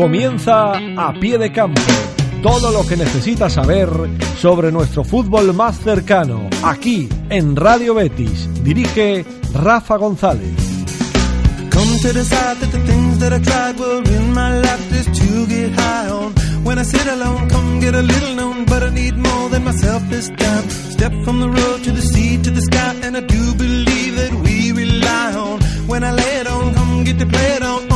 Comienza a pie de campo. Todo lo que necesitas saber sobre nuestro fútbol más cercano, aquí en Radio Betis. Dirige Rafa González. Come to decide that the things that I tried were in my life just to get high on. When I sit alone, come get a little known, but I need more than myself this time. Step from the road to the sea to the sky, and I do believe that we rely on. When I lay it on, come get to play it on,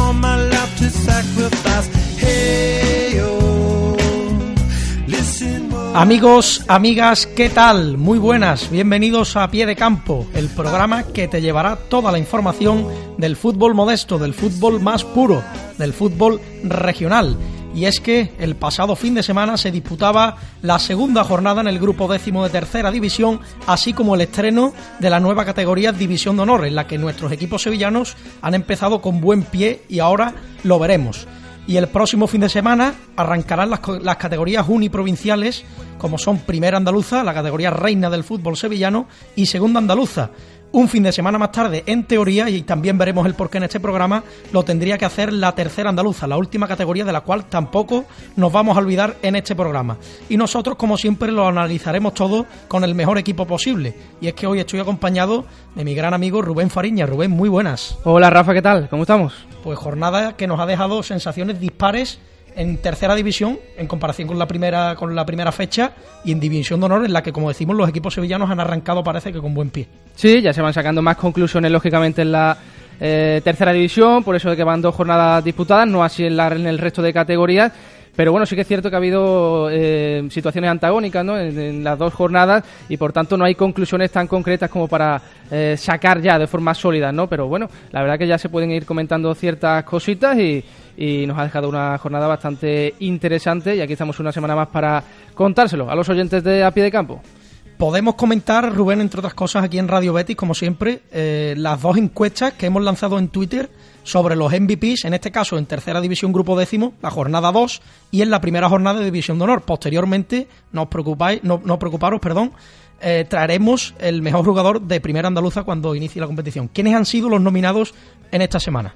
Amigos, amigas, ¿qué tal? Muy buenas, bienvenidos a Pie de Campo, el programa que te llevará toda la información del fútbol modesto, del fútbol más puro, del fútbol regional. Y es que el pasado fin de semana se disputaba la segunda jornada en el grupo décimo de tercera división, así como el estreno de la nueva categoría División de Honor, en la que nuestros equipos sevillanos han empezado con buen pie y ahora lo veremos y el próximo fin de semana arrancarán las, las, categorías uniprovinciales como son Primera Andaluza, la categoría reina del fútbol sevillano, y Segunda Andaluza. Un fin de semana más tarde, en teoría, y también veremos el porqué en este programa, lo tendría que hacer la tercera andaluza, la última categoría de la cual tampoco nos vamos a olvidar en este programa. Y nosotros, como siempre, lo analizaremos todo con el mejor equipo posible. Y es que hoy estoy acompañado de mi gran amigo Rubén Fariña. Rubén, muy buenas. Hola Rafa, ¿qué tal? ¿Cómo estamos? Pues jornada que nos ha dejado sensaciones dispares en tercera división en comparación con la primera con la primera fecha y en división de honor en la que como decimos los equipos sevillanos han arrancado parece que con buen pie. Sí, ya se van sacando más conclusiones lógicamente en la eh, tercera división, por eso de que van dos jornadas disputadas, no así en, la, en el resto de categorías. Pero bueno, sí que es cierto que ha habido eh, situaciones antagónicas ¿no? En, las dos jornadas y por tanto no hay conclusiones tan concretas como para eh, sacar ya de forma sólida, ¿no? Pero bueno, la verdad que ya se pueden ir comentando ciertas cositas y, y nos ha dejado una jornada bastante interesante y aquí estamos una semana más para contárselo a los oyentes de A Pie de Campo. Podemos comentar, Rubén, entre otras cosas, aquí en Radio Betis, como siempre, eh, las dos encuestas que hemos lanzado en Twitter sobre los MVPs, en este caso en tercera división grupo décimo, la jornada 2, y en la primera jornada de división de honor. Posteriormente, no os preocupáis, no, no preocuparos, perdón, eh, traeremos el mejor jugador de primera andaluza cuando inicie la competición. ¿Quiénes han sido los nominados en esta semana?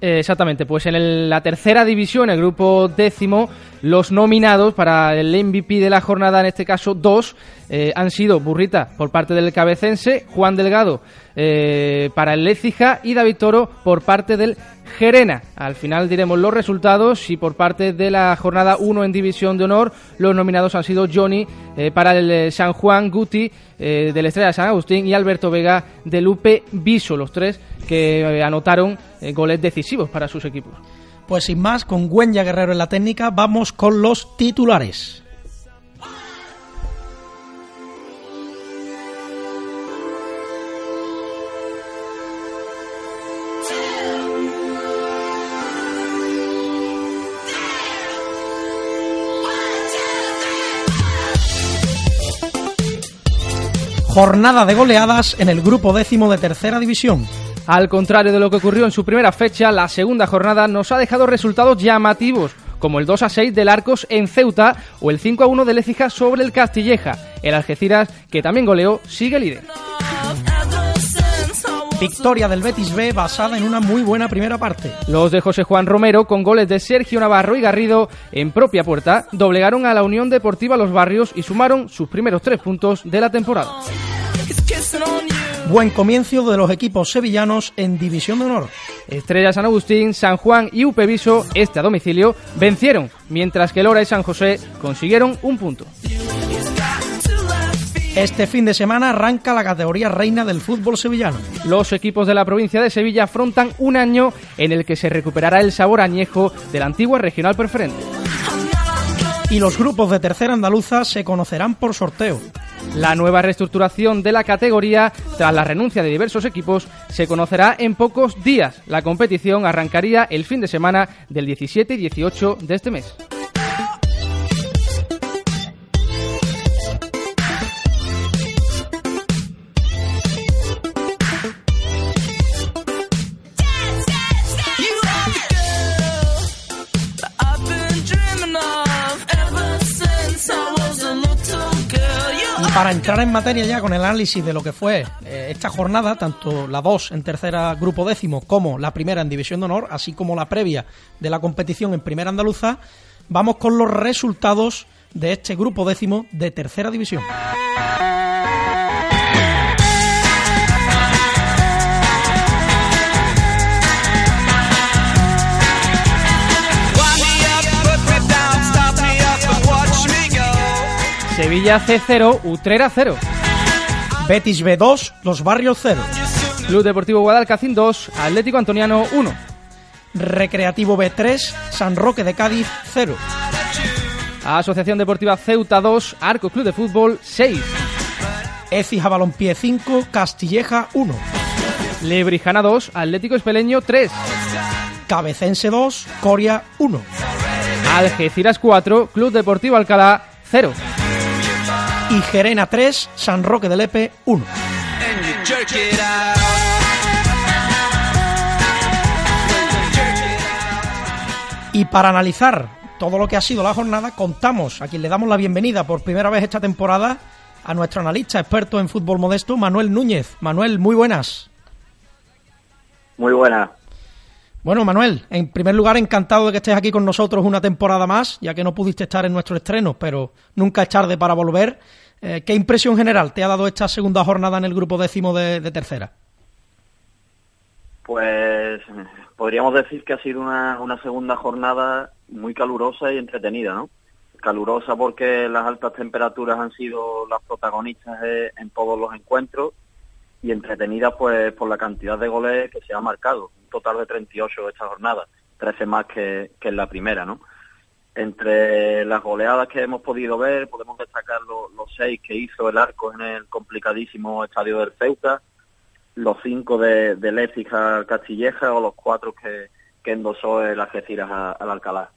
Exactamente, pues en el, la tercera división, el grupo décimo, los nominados para el MVP de la jornada, en este caso dos, eh, han sido Burrita por parte del Cabecense, Juan Delgado eh, para el Lecija y David Toro por parte del Gerena. Al final diremos los resultados y por parte de la jornada 1 en División de Honor, los nominados han sido Johnny eh, para el eh, San Juan, Guti eh, del Estrella de San Agustín y Alberto Vega del Lupe Viso, los tres que eh, anotaron goles decisivos para sus equipos. Pues sin más, con Güenya Guerrero en la técnica, vamos con los titulares. Jornada de goleadas en el grupo décimo de tercera división. Al contrario de lo que ocurrió en su primera fecha, la segunda jornada nos ha dejado resultados llamativos, como el 2 a 6 del Arcos en Ceuta o el 5 a 1 del Écija sobre el Castilleja. El Algeciras, que también goleó, sigue líder. Victoria del Betis B basada en una muy buena primera parte. Los de José Juan Romero, con goles de Sergio Navarro y Garrido en propia puerta, doblegaron a la Unión Deportiva Los Barrios y sumaron sus primeros tres puntos de la temporada. Buen comienzo de los equipos sevillanos en División de Honor. Estrella San Agustín, San Juan y Upeviso, este a domicilio, vencieron, mientras que Lora y San José consiguieron un punto. Este fin de semana arranca la categoría reina del fútbol sevillano. Los equipos de la provincia de Sevilla afrontan un año en el que se recuperará el sabor añejo de la antigua regional preferente. Y los grupos de tercera andaluza se conocerán por sorteo. La nueva reestructuración de la categoría, tras la renuncia de diversos equipos, se conocerá en pocos días. La competición arrancaría el fin de semana del 17 y 18 de este mes. Para entrar en materia ya con el análisis de lo que fue eh, esta jornada, tanto la 2 en tercera grupo décimo como la primera en división de honor, así como la previa de la competición en primera andaluza, vamos con los resultados de este grupo décimo de tercera división. Sevilla C0, Utrera 0. Betis B2, Los Barrios 0. Club Deportivo Guadalcacín 2, Atlético Antoniano 1. Recreativo B3, San Roque de Cádiz 0. Asociación Deportiva Ceuta 2, Arco Club de Fútbol 6. Ecija Balompié 5, Castilleja 1. Lebrijana 2, Atlético Espeleño 3. Cabecense 2, Coria 1. Algeciras 4, Club Deportivo Alcalá 0 y Gerena 3, San Roque del Lepe 1. Y para analizar todo lo que ha sido la jornada, contamos a quien le damos la bienvenida por primera vez esta temporada a nuestro analista experto en fútbol modesto, Manuel Núñez. Manuel, muy buenas. Muy buenas. Bueno, Manuel, en primer lugar, encantado de que estés aquí con nosotros una temporada más, ya que no pudiste estar en nuestro estreno, pero nunca es tarde para volver. Eh, ¿Qué impresión general te ha dado esta segunda jornada en el grupo décimo de, tercera? Pues podríamos decir que ha sido una, segunda jornada muy calurosa y entretenida, ¿no? Calurosa porque las altas temperaturas han sido las protagonistas en todos los encuentros y entretenida pues por la cantidad de goles que se ha marcado, un total de 38 esta jornada, 13 más que, que en la primera, ¿no? Entre las goleadas que hemos podido ver, podemos destacar los, seis que hizo el Arco en el complicadísimo estadio del Ceuta, los cinco de, de Lécija Castilleja o los cuatro que, que endosó el Algeciras al Alcalá.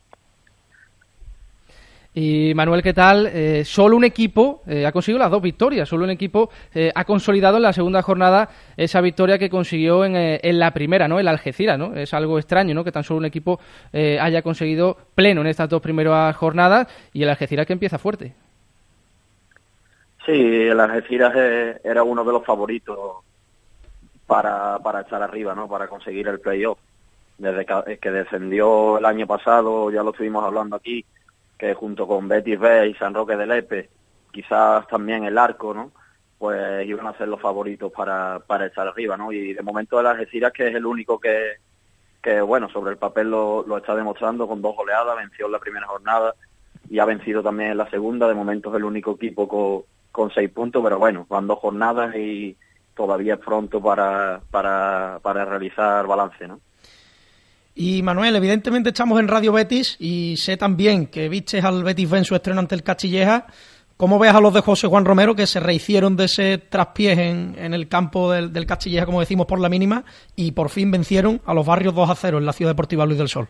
Y Manuel, ¿qué tal? Eh, solo un equipo eh, ha conseguido las dos victorias, solo un equipo eh, ha consolidado en la segunda jornada esa victoria que consiguió en, en, la primera, ¿no? El Algeciras, ¿no? Es algo extraño, ¿no? Que tan solo un equipo haya conseguido pleno en estas dos primeras jornadas y el Algeciras que empieza fuerte. Sí, el Algeciras era uno de los favoritos para, para echar arriba, ¿no? Para conseguir el playoff. Desde que descendió el año pasado, ya lo estuvimos hablando aquí, que junto con Betis B y San Roque de Lepe, quizás también el Arco, ¿no? Pues iban a ser los favoritos para, para estar arriba, ¿no? Y de momento el Algeciras, que es el único que, que bueno, sobre el papel lo, está demostrando con dos goleadas, venció en la primera jornada y ha vencido también en la segunda, de momento es el único equipo con, con seis puntos, pero bueno, van dos jornadas y todavía es pronto para, para, para realizar balance, ¿no? Y Manuel, evidentemente estamos en Radio Betis y sé también que viste al Betis en su estreno ante el Castilleja. ¿Cómo ves a los de José Juan Romero que se rehicieron de ese traspiés en, el campo del, del, Castilleja, como decimos, por la mínima y por fin vencieron a los barrios 2 a 0 en la Ciudad Deportiva Luis del Sol?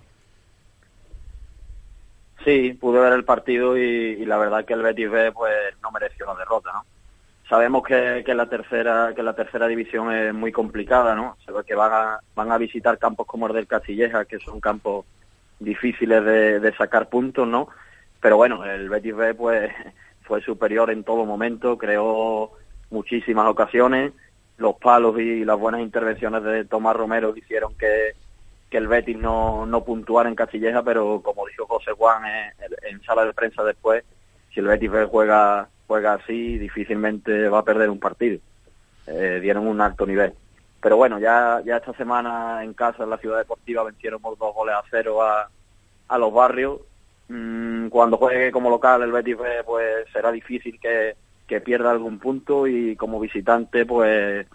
Sí, pude ver el partido y, y la verdad que el Betis B pues no mereció la derrota, ¿no? Sabemos que, que, la tercera que la tercera división es muy complicada no se ve que van a van a visitar campos como el del Castilleja que son campos difíciles de, sacar puntos no pero bueno el Betis B pues fue superior en todo momento creó muchísimas ocasiones. Los palos y las buenas intervenciones de Tomás Romero hicieron que, el Betis no, no puntuara en Castilleja pero como dijo José Juan en, en sala de prensa después si el Betis B juega juega así, difícilmente va a perder un partido. Eh, dieron un alto nivel. Pero bueno, ya, ya esta semana en casa, en la ciudad deportiva, vencieron dos goles a cero a, a los barrios. Mm, cuando juegue como local el Betis B, pues será difícil que, que pierda algún punto y como visitante, pues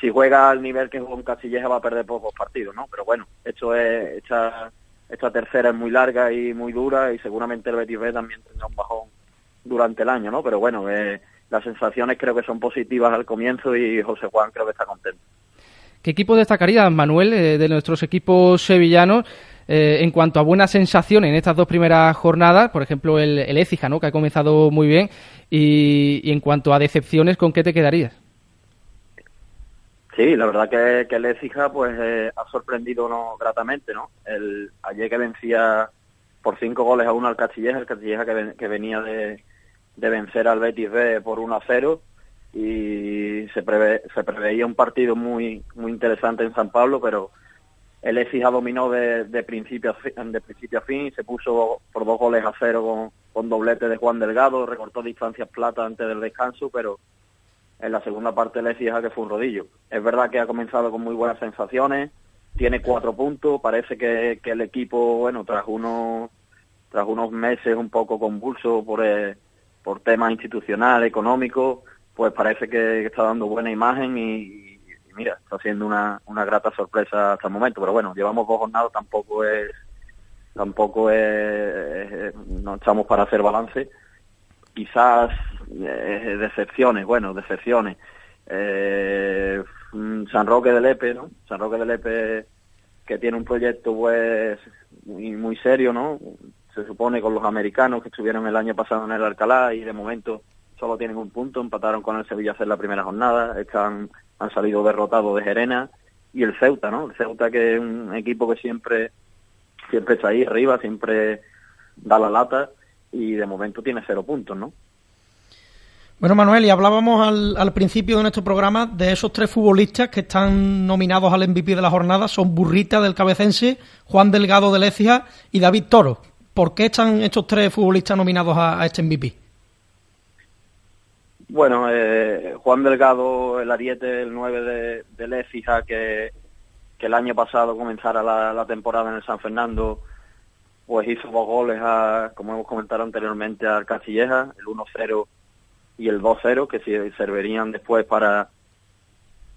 si juega al nivel que jugó en Castilleja va a perder pocos partidos, ¿no? Pero bueno, esto es, esta, esta tercera es muy larga y muy dura y seguramente el Betis también tendrá un bajón durante el año, ¿no? Pero bueno, eh, las sensaciones creo que son positivas al comienzo y José Juan creo que está contento. ¿Qué equipo destacaría, Manuel, eh, de nuestros equipos sevillanos? Eh, en cuanto a buenas sensaciones en estas dos primeras jornadas, por ejemplo el, el Écija, ¿no? que ha comenzado muy bien, y, en cuanto a decepciones, ¿con qué te quedarías? Sí, la verdad que, que el Écija pues, ha sorprendido no, gratamente. ¿no? El, ayer que vencía por cinco goles a uno al Castilleja, el Castilleja que, que venía de, de vencer al Betis B por 1 a 0 y se, prevé, se preveía un partido muy muy interesante en San Pablo, pero el Ecija dominó de, de, principio a fin, de principio a fin y se puso por dos goles a cero con, doblete de Juan Delgado, recortó distancias plata antes del descanso, pero en la segunda parte el Ecija que fue un rodillo. Es verdad que ha comenzado con muy buenas sensaciones, tiene cuatro puntos, parece que, el equipo, bueno, tras unos tras unos meses un poco convulsos por, eh, por temas institucionales, económicos, pues parece que está dando buena imagen y, mira, está siendo una, una grata sorpresa hasta el momento. Pero bueno, llevamos dos jornadas, tampoco es, tampoco es, no estamos para hacer balance. Quizás eh, decepciones, bueno, decepciones. Eh, San Roque del Epe, ¿no? San Roque del Epe que tiene un proyecto pues muy, muy serio, ¿no? Se supone con los americanos que estuvieron el año pasado en el Alcalá y de momento solo tienen un punto, empataron con el Sevilla hacer la primera jornada, están, han salido derrotados de Gerena y el Ceuta, ¿no? El Ceuta que es un equipo que siempre siempre está ahí arriba, siempre da la lata y de momento tiene cero puntos, ¿no? Bueno, Manuel, y hablábamos al, al, principio de nuestro programa de esos tres futbolistas que están nominados al MVP de la jornada. Son Burrita del Cabecense, Juan Delgado del Écija y David Toro. ¿Por qué están estos tres futbolistas nominados a, este MVP? Bueno, eh, Juan Delgado, el ariete, el 9 de, de que, el año pasado comenzara la, temporada en el San Fernando, pues hizo dos goles, a, como hemos comentado anteriormente, al Castilleja, el 1-0 y el 2-0, que servirían después para,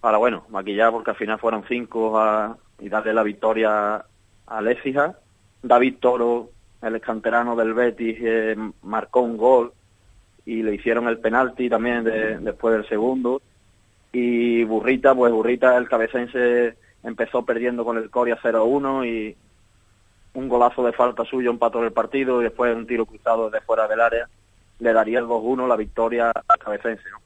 para, bueno, maquillar, porque al final fueron cinco a, y darle la victoria a Lécija. David Toro, el escanterano del Betis eh, marcó un gol y le hicieron el penalti también de, después del segundo. Y Burrita, pues Burrita, el cabecense, empezó perdiendo con el Coria 0-1 y un golazo de falta suyo empató el partido y después un tiro cruzado de fuera del área le daría el 2-1 la victoria al cabecense. ¿no?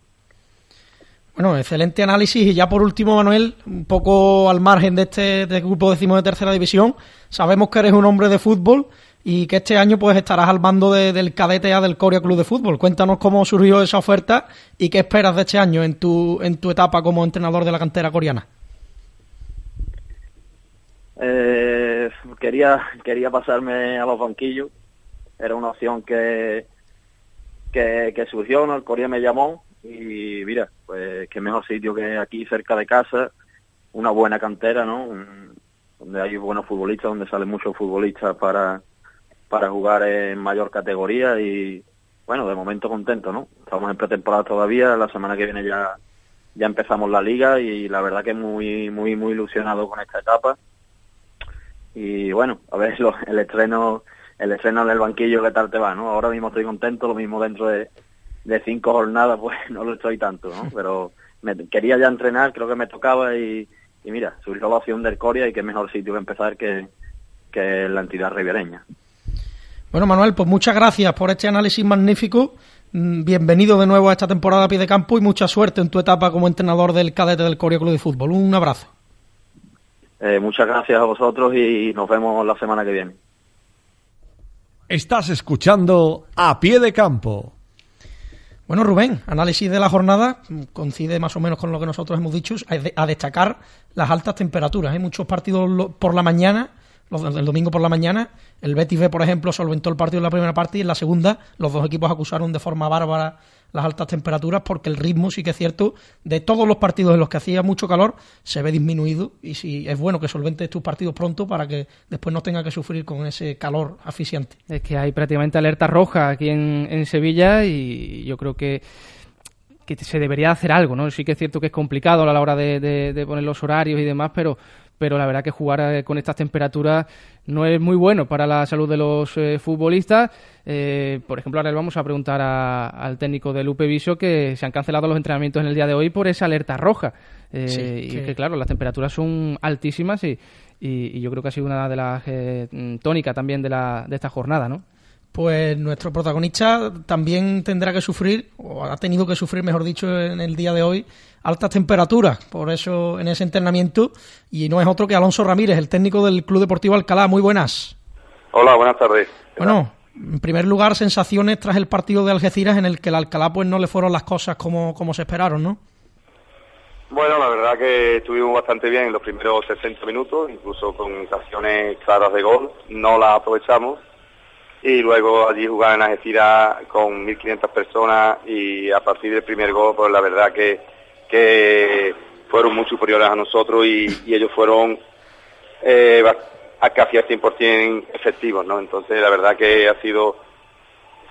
Bueno, excelente análisis. Y ya por último, Manuel, un poco al margen de este, de grupo décimo de tercera división, sabemos que eres un hombre de fútbol y que este año pues estarás al mando de, del cadete A del Corea Club de Fútbol. Cuéntanos cómo surgió esa oferta y qué esperas de este año en tu, en tu etapa como entrenador de la cantera coreana. Eh, quería, quería pasarme a los banquillos. Era una opción que, que, surgió, ¿no? El Corea me llamó y mira, pues qué mejor sitio que aquí cerca de casa, una buena cantera, ¿no? Donde hay buenos futbolistas, donde salen muchos futbolistas para, para jugar en mayor categoría y bueno, de momento contento, ¿no? Estamos en pretemporada todavía, la semana que viene ya ya empezamos la liga y la verdad que muy muy muy ilusionado con esta etapa. Y bueno, a ver lo, el estreno el estreno en el banquillo qué tal te va, ¿no? Ahora mismo estoy contento, lo mismo dentro de, de cinco jornadas pues no lo estoy tanto, ¿no? Pero me, quería ya entrenar, creo que me tocaba y, y mira, surgió la opción del Coria y qué mejor sitio que empezar que, que la entidad ribereña. Bueno, Manuel, pues muchas gracias por este análisis magnífico. Mm, bienvenido de nuevo a esta temporada a pie de campo y mucha suerte en tu etapa como entrenador del cadete del Corea Club de Fútbol. Un abrazo. Eh, muchas gracias a vosotros y nos vemos la semana que viene. Estás escuchando a pie de campo. Bueno, Rubén, análisis de la jornada coincide más o menos con lo que nosotros hemos dicho, a destacar las altas temperaturas. Hay muchos partidos por la mañana el domingo por la mañana, el Betis B, por ejemplo, solventó el partido en la primera parte y en la segunda los dos equipos acusaron de forma bárbara las altas temperaturas porque el ritmo sí que es cierto de todos los partidos en los que hacía mucho calor se ve disminuido y si es bueno que solventes tus partidos pronto para que después no tenga que sufrir con ese calor asfixiante. Es que hay prácticamente alerta roja aquí en, Sevilla y yo creo que se debería hacer algo, ¿no? Sí que es cierto que es complicado a la hora de poner los horarios y demás, pero pero la verdad que jugar eh, con estas temperaturas no es muy bueno para la salud de los eh, futbolistas. Eh, por ejemplo, ahora le vamos a preguntar a, al técnico del UP Viso que se han cancelado los entrenamientos en el día de hoy por esa alerta roja. Eh, sí, y que... que, claro, las temperaturas son altísimas y, y, y, yo creo que ha sido una de las tónicas también de, la, de esta jornada, ¿no? Pues nuestro protagonista también tendrá que sufrir, o ha tenido que sufrir, mejor dicho, en el día de hoy, altas temperaturas, por eso en ese entrenamiento, y no es otro que Alonso Ramírez, el técnico del Club Deportivo Alcalá. Muy buenas. Hola, buenas tardes. Bueno, En primer lugar, sensaciones tras el partido de Algeciras en el que el Alcalá pues no le fueron las cosas como, como se esperaron, ¿no? Bueno, la verdad que estuvimos bastante bien en los primeros 60 minutos, incluso con ocasiones claras de gol, no las aprovechamos. Y luego allí jugar en Algeciras con 1.500 personas y a partir del primer gol, pues la verdad que, que fueron muy superiores a nosotros y, ellos fueron eh, a casi al 100% efectivos, ¿no? Entonces la verdad que ha sido,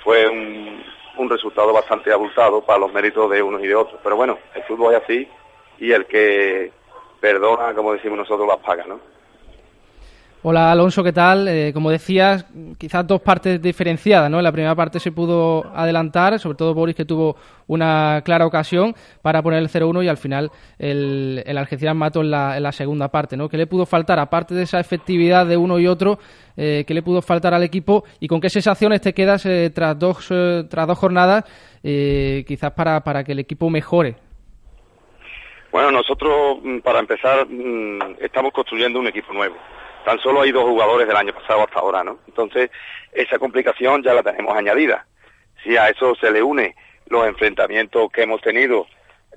fue un, un resultado bastante abultado para los méritos de unos y de otros. Pero bueno, el fútbol es así y el que perdona, como decimos nosotros, las paga, ¿no? Hola Alonso, ¿qué tal? Eh, como decías, quizás dos partes diferenciadas, ¿no? En la primera parte se pudo adelantar, sobre todo Boris que tuvo una clara ocasión para poner el 0-1 y al final el, el Algeciras mató en la, en la, segunda parte, ¿no? ¿Qué le pudo faltar, aparte de esa efectividad de uno y otro, eh, qué le pudo faltar al equipo y con qué sensaciones te quedas eh, tras, dos, tras dos jornadas, quizás para, para que el equipo mejore bueno, nosotros, mm, para empezar, mm, estamos construyendo un equipo nuevo. Tan solo hay dos jugadores del año pasado hasta ahora, ¿no? Entonces, esa complicación ya la tenemos añadida. Si a eso se le une los enfrentamientos que hemos tenido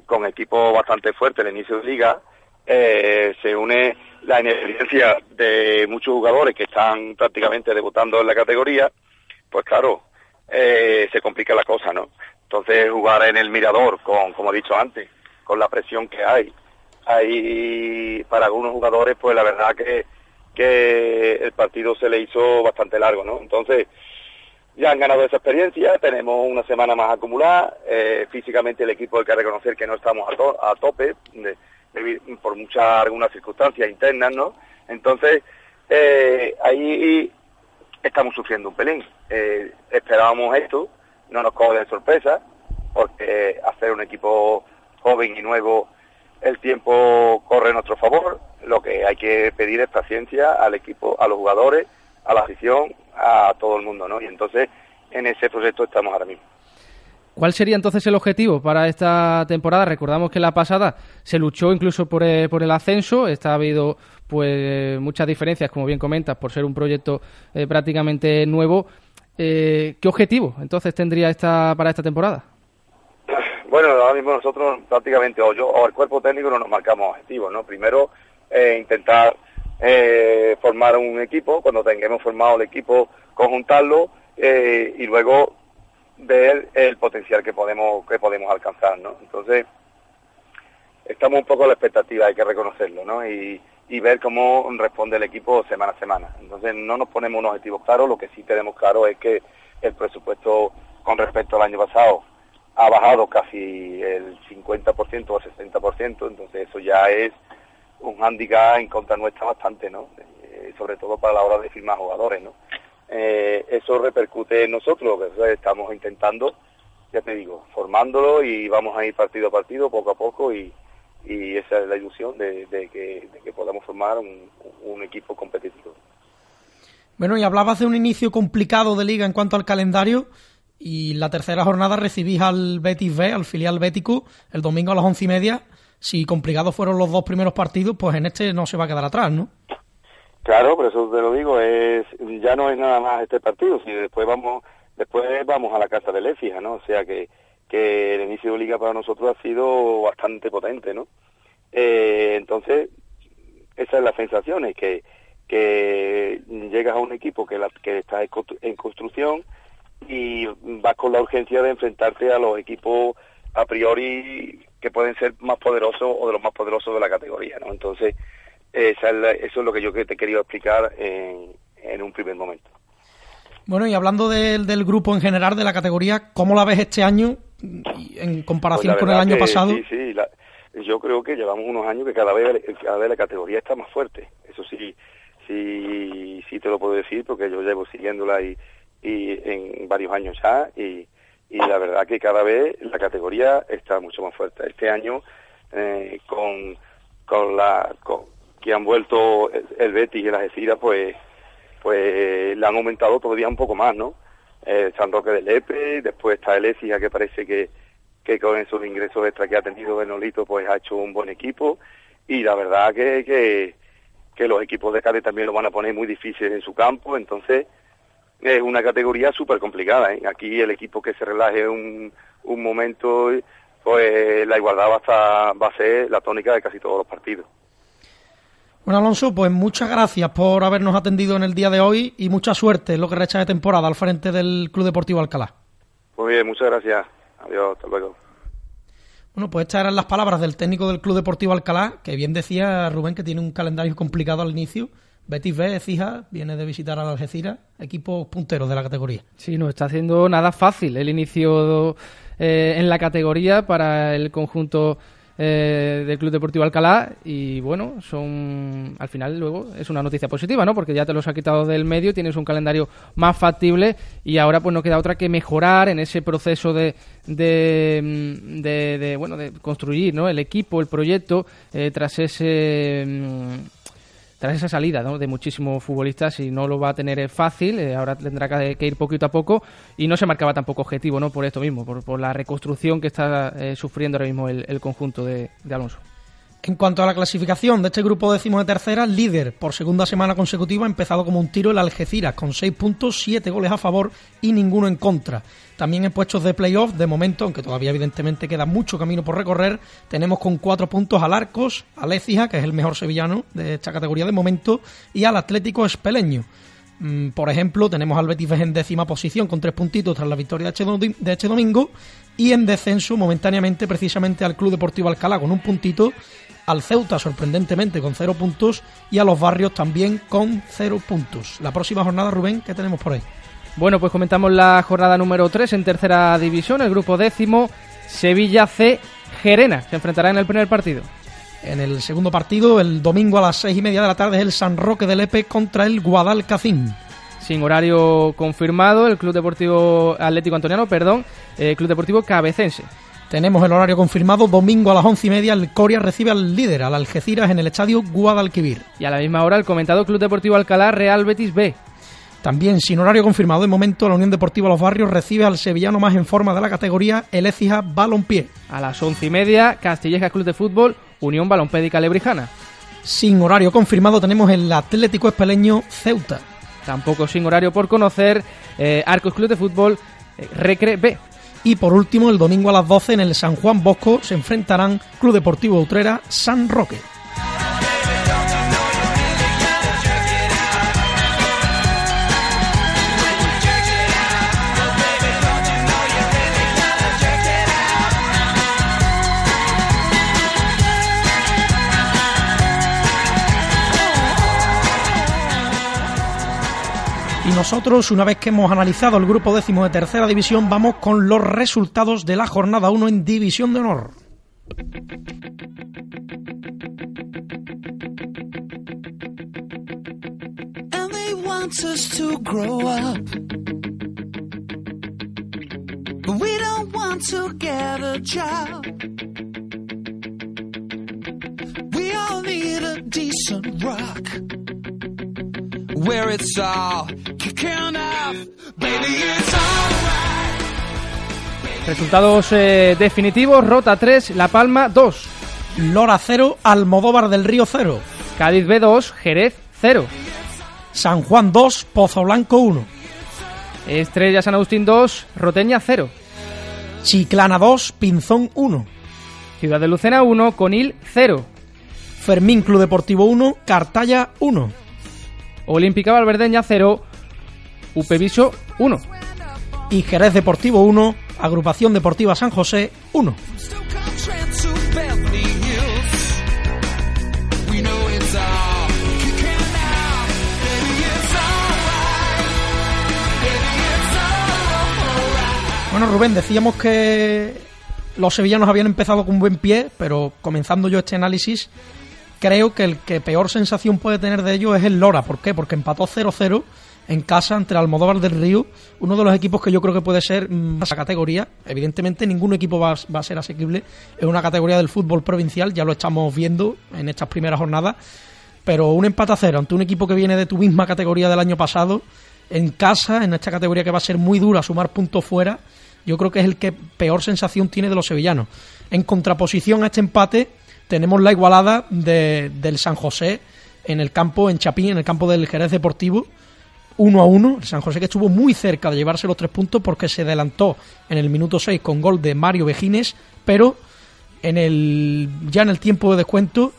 con equipos bastante fuertes el inicio de liga, eh, se une la inexperiencia de muchos jugadores que están prácticamente debutando en la categoría, pues claro, eh, se complica la cosa, ¿no? Entonces jugar en el mirador con, como he dicho antes, con la presión que hay, hay para algunos jugadores, pues la verdad que que el partido se le hizo bastante largo, ¿no? Entonces, ya han ganado esa experiencia, tenemos una semana más acumulada, eh, físicamente el equipo hay que reconocer que no estamos a, tope, por muchas, algunas circunstancias internas, ¿no? Entonces, eh, ahí estamos sufriendo un pelín. Eh, esperábamos esto, no nos coge de sorpresa, porque hacer un equipo joven y nuevo el tiempo corre a nuestro favor. Lo que hay que pedir es paciencia al equipo, a los jugadores, a la afición, a todo el mundo, ¿no? Y entonces en ese proyecto estamos ahora mismo. ¿Cuál sería entonces el objetivo para esta temporada? Recordamos que la pasada se luchó incluso por el, por el ascenso, está ha habido pues muchas diferencias, como bien comentas, por ser un proyecto eh, prácticamente nuevo. Eh, ¿Qué objetivo entonces tendría esta para esta temporada? Bueno, ahora mismo nosotros prácticamente, o yo o el cuerpo técnico no nos marcamos objetivos, ¿no? Primero, eh, intentar eh, formar un equipo, cuando tengamos formado el equipo, conjuntarlo eh, y luego ver el potencial que podemos que podemos alcanzar, ¿no? Entonces, estamos un poco a la expectativa, hay que reconocerlo, ¿no? Y, y ver cómo responde el equipo semana a semana. Entonces, no nos ponemos unos objetivos claros, lo que sí tenemos claro es que el presupuesto con respecto al año pasado ha bajado casi el 50% o el 60%, entonces eso ya es un hándicap en contra nuestra bastante, ¿no? Eh, sobre todo para la hora de firmar jugadores, ¿no? Eh, eso repercute nosotros, estamos intentando, ya te digo, formándolo y vamos a ir partido a partido, poco a poco y, y esa es la ilusión de, que, de que, podamos formar un, un equipo competitivo. Bueno, y hablabas de un inicio complicado de liga en cuanto al calendario. Y la tercera jornada recibís al Betis B, al filial Bético, el domingo a las once y media. Si complicados fueron los dos primeros partidos, pues en este no se va a quedar atrás, ¿no? Claro, por eso te lo digo, es ya no es nada más este partido, si después vamos después vamos a la casa de Écija, ¿no? O sea que, que el inicio de liga para nosotros ha sido bastante potente, ¿no? Eh, entonces, esa es la sensación, es que, que llegas a un equipo que, la, que está en construcción, y vas con la urgencia de enfrentarte a los equipos a priori que pueden ser más poderosos o de los más poderosos de la categoría, ¿no? Entonces, esa es eso es lo que yo te querido explicar en, en un primer momento. Bueno, y hablando del grupo en general, de la categoría, ¿cómo la ves este año en comparación pues con el año pasado? Sí, sí, yo creo que llevamos unos años que cada vez, cada vez la categoría está más fuerte. Eso sí, sí, sí te lo puedo decir porque yo llevo siguiéndola y, y en varios años ya y, y la verdad que cada vez la categoría está mucho más fuerte. Este año eh, con, con la que han vuelto el, Betis y la Algeciras pues pues le han aumentado todavía un poco más, ¿no? Eh, San Roque del Lepe, después está el Écija que parece que, que con esos ingresos extra que ha tenido Benolito pues ha hecho un buen equipo y la verdad que, que, que los equipos de Cádiz también lo van a poner muy difícil en su campo, entonces es una categoría súper complicada. ¿eh? Aquí el equipo que se relaje un, un momento, pues la igualdad va a, estar, va a ser la tónica de casi todos los partidos. Bueno, Alonso, pues muchas gracias por habernos atendido en el día de hoy y mucha suerte en lo que recha de temporada al frente del Club Deportivo Alcalá. Muy bien, muchas gracias. Adiós, hasta luego. Bueno, pues estas eran las palabras del técnico del Club Deportivo Alcalá, que bien decía Rubén que tiene un calendario complicado al inicio. Betis B, Fija, viene de visitar a Algeciras, equipos punteros de la categoría. Sí, no está haciendo nada fácil el inicio eh, en la categoría para el conjunto eh, del Club Deportivo Alcalá y bueno, son al final luego es una noticia positiva, ¿no? Porque ya te los ha quitado del medio, tienes un calendario más factible y ahora pues no queda otra que mejorar en ese proceso de, de, mm, de, bueno, de construir, ¿no? El equipo, el proyecto eh, tras ese mm, tras esa salida de muchísimos futbolistas y no lo va a tener fácil, eh, ahora tendrá que, ir poquito a poco y no se marcaba tampoco objetivo ¿no? por esto mismo, por, la reconstrucción que está eh, sufriendo ahora mismo el, conjunto de Alonso. En cuanto a la clasificación de este grupo décimo de tercera, líder por segunda semana consecutiva, ha empezado como un tiro el Algeciras, con 6 puntos, 7 goles a favor y ninguno en contra. También en puestos de playoff, de momento, aunque todavía evidentemente queda mucho camino por recorrer, tenemos con 4 puntos al Arcos, al Écija, que es el mejor sevillano de esta categoría de momento, y al Atlético Espeleño. Mm, por ejemplo, tenemos al Betis en décima posición con 3 puntitos tras la victoria de este domingo y en descenso momentáneamente precisamente al Club Deportivo Alcalá con un puntito al Ceuta sorprendentemente con cero puntos y a los Barrios también con cero puntos. La próxima jornada, Rubén, ¿qué tenemos por ahí? Bueno, pues comentamos la jornada número 3 en tercera división, el grupo décimo, Sevilla C, Gerena, se enfrentará en el primer partido. En el segundo partido, el domingo a las seis y media de la tarde, es el San Roque del Epe contra el Guadalcacín. Sin horario confirmado, el Club Deportivo Atlético Antoniano, perdón, el Club Deportivo Cabecense. Tenemos el horario confirmado, domingo a las once y media, el Coria recibe al líder, al Algeciras, en el estadio Guadalquivir. Y a la misma hora, el comentado Club Deportivo Alcalá, Real Betis B. También sin horario confirmado de momento, la Unión Deportiva Los Barrios recibe al sevillano más en forma de la categoría, el Écija Balompié. A las once y media, Castilleja Club de Fútbol, Unión Balompédica Lebrijana. Sin horario confirmado tenemos el Atlético Espeleño Ceuta. Tampoco sin horario por conocer, eh, Arcos Club de Fútbol, eh, Recre B. Y por último, el domingo a las 12 en el San Juan Bosco se enfrentarán Club Deportivo Utrera San Roque. Nosotros, una vez que hemos analizado el grupo décimo de tercera división, vamos con los resultados de la jornada 1 en División de Honor. We all Resultados eh, definitivos, Rota 3, La Palma 2. Lora 0, Almodóvar del Río 0. Cádiz B2, Jerez 0. San Juan 2, Pozo Blanco 1. Estrella San Agustín 2, Roteña 0. Chiclana 2, Pinzón 1. Ciudad de Lucena 1, Conil 0. Fermín Club Deportivo 1, Cartaya 1. Olímpica Valverdeña 0, Upeviso 1. Y Jerez Deportivo 1, Agrupación Deportiva San José 1. Bueno, Rubén, decíamos que los sevillanos habían empezado con buen pie, pero comenzando yo este análisis, creo que el que peor sensación puede tener de ellos es el Lora. ¿Por qué? Porque empató 0-0 en casa entre Almodóvar del Río, uno de los equipos que yo creo que puede ser mm, esa categoría. Evidentemente ningún equipo va, a ser asequible en una categoría del fútbol provincial, ya lo estamos viendo en estas primeras jornadas, pero un empate a cero ante un equipo que viene de tu misma categoría del año pasado, en casa, en esta categoría que va a ser muy dura, sumar puntos fuera, yo creo que es el que peor sensación tiene de los sevillanos. En contraposición a este empate, tenemos la igualada de, del San José en el campo, en Chapín, en el campo del Jerez Deportivo. Uno a uno. El San José que estuvo muy cerca de llevarse los tres puntos porque se adelantó en el minuto 6 con gol de Mario Vejines, pero en el, ya en el tiempo de descuento,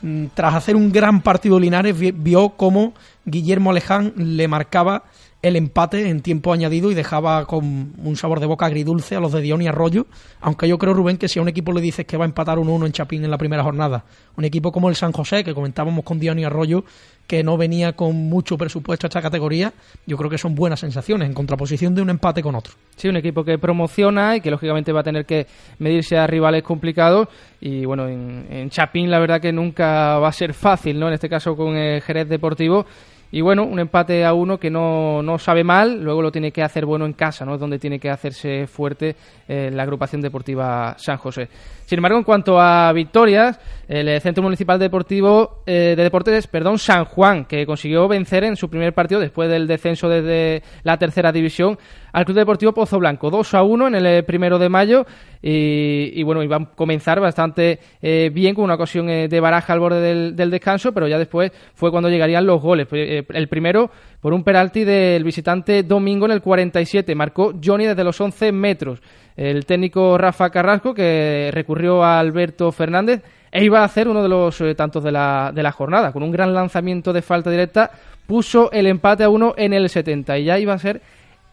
mm, tras hacer un gran partido Linares, vio cómo Guillermo Aleján le marcaba el empate en tiempo añadido y dejaba con un sabor de boca agridulce a los de Dion y Arroyo, aunque yo creo, Rubén, que si a un equipo le dices que va a empatar 1-1 en Chapín en la primera jornada, un equipo como el San José, que comentábamos con Dion y Arroyo, que no venía con mucho presupuesto a esta categoría, yo creo que son buenas sensaciones, en contraposición de un empate con otro. Sí, un equipo que promociona y que lógicamente va a tener que medirse a rivales complicados y bueno, en, Chapín la verdad que nunca va a ser fácil, ¿no? En este caso con el Jerez Deportivo y bueno, un empate a uno que no, no, sabe mal, luego lo tiene que hacer bueno en casa, ¿no? Es donde tiene que hacerse fuerte eh, la agrupación deportiva San José. Sin embargo, en cuanto a victorias, el Centro Municipal Deportivo eh, de Deportes, perdón, San Juan, que consiguió vencer en su primer partido después del descenso desde la tercera división al Club Deportivo Pozo Blanco. 2 a 1 en el eh, primero de mayo y, bueno, iban a comenzar bastante eh, bien con una ocasión de baraja al borde del, descanso, pero ya después fue cuando llegarían los goles. el primero por un penalti del visitante Domingo en el 47. Marcó Johnny desde los 11 metros. El técnico Rafa Carrasco, que recurrió a Alberto Fernández, e iba a hacer uno de los eh, tantos de la, de la jornada. Con un gran lanzamiento de falta directa, puso el empate a uno en el 70 y ya iba a ser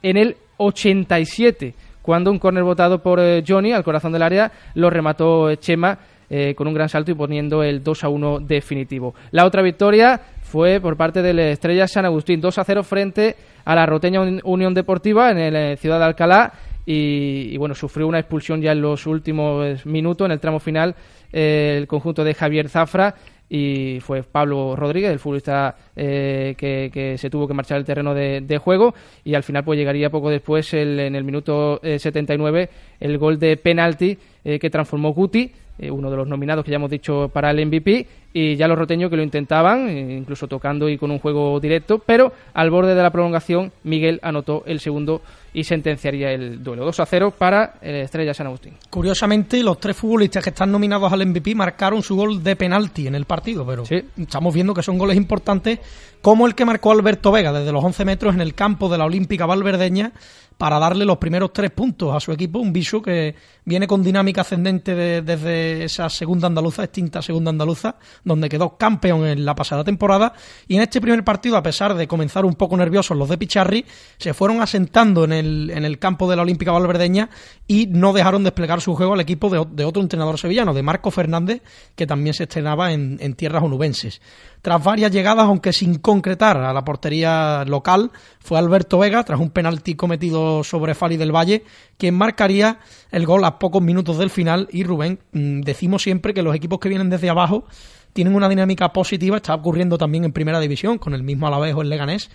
en el 87 cuando un córner votado por eh, Johnny al corazón del área lo remató Chema eh, con un gran salto y poniendo el 2 a 1 definitivo. La otra victoria fue por parte del Estrella San Agustín, 2 a 0 frente a la Roteña Unión Deportiva en la Ciudad de Alcalá. Y, bueno, sufrió una expulsión ya en los últimos minutos, en el tramo final, eh, el conjunto de Javier Zafra y fue Pablo Rodríguez, el futbolista eh, que, se tuvo que marchar del terreno de, juego y al final pues llegaría poco después en el minuto 79 eh, el gol de penalti que transformó Guti eh, uno de los nominados que ya hemos dicho para el MVP, y ya los roteños que lo intentaban, eh, incluso tocando y con un juego directo, pero al borde de la prolongación Miguel anotó el segundo y sentenciaría el duelo. 2 a 0 para el Estrella San Agustín. Curiosamente, los tres futbolistas que están nominados al MVP marcaron su gol de penalti en el partido, pero estamos viendo que son goles importantes, como el que marcó Alberto Vega desde los 11 metros en el campo de la Olímpica Valverdeña para darle los primeros tres puntos a su equipo, un bicho que viene con dinámica ascendente desde esa segunda andaluza, extinta segunda andaluza, donde quedó campeón en la pasada temporada, y en este primer partido, a pesar de comenzar un poco nerviosos los de Picharri, se fueron asentando en el, en el campo de la Olímpica Valverdeña y no dejaron desplegar su juego al equipo de, otro entrenador sevillano, de Marco Fernández, que también se estrenaba en, en tierras onubenses. Tras varias llegadas, aunque sin concretar a la portería local, fue Alberto Vega, tras un penalti cometido sobre Fali del Valle, quien marcaría el gol a pocos minutos del final. Y Rubén, mm, decimos siempre que los equipos que vienen desde abajo tienen una dinámica positiva, está ocurriendo también en primera división, con el mismo Alavés o el Leganés,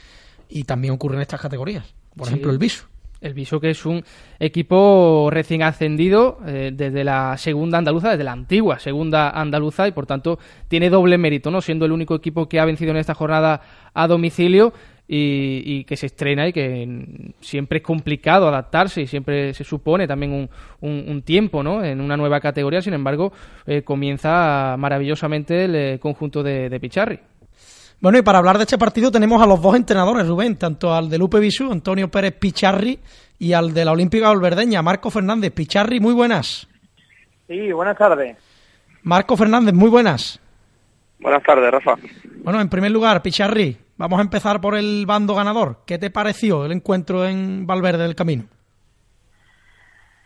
y también ocurre en estas categorías. Por ejemplo, el Viso. El Viso que es un equipo recién ascendido eh, desde la segunda andaluza, desde la antigua segunda andaluza y por tanto tiene doble mérito, ¿no? Siendo el único equipo que ha vencido en esta jornada a domicilio y, que se estrena y que siempre es complicado adaptarse y siempre se supone también un, tiempo, ¿no? En una nueva categoría, sin embargo, eh, comienza maravillosamente el eh, conjunto de, de Picharri. Bueno, y para hablar de este partido tenemos a los dos entrenadores, Rubén, tanto al de Lupe Bisú, Antonio Pérez Picharri, y al de la Olímpica Olverdeña, Marco Fernández. Picharri, muy buenas. Sí, buenas tardes. Marco Fernández, muy buenas. Buenas tardes, Rafa. Bueno, en primer lugar, Picharri, vamos a empezar por el bando ganador. ¿Qué te pareció el encuentro en Valverde del Camino?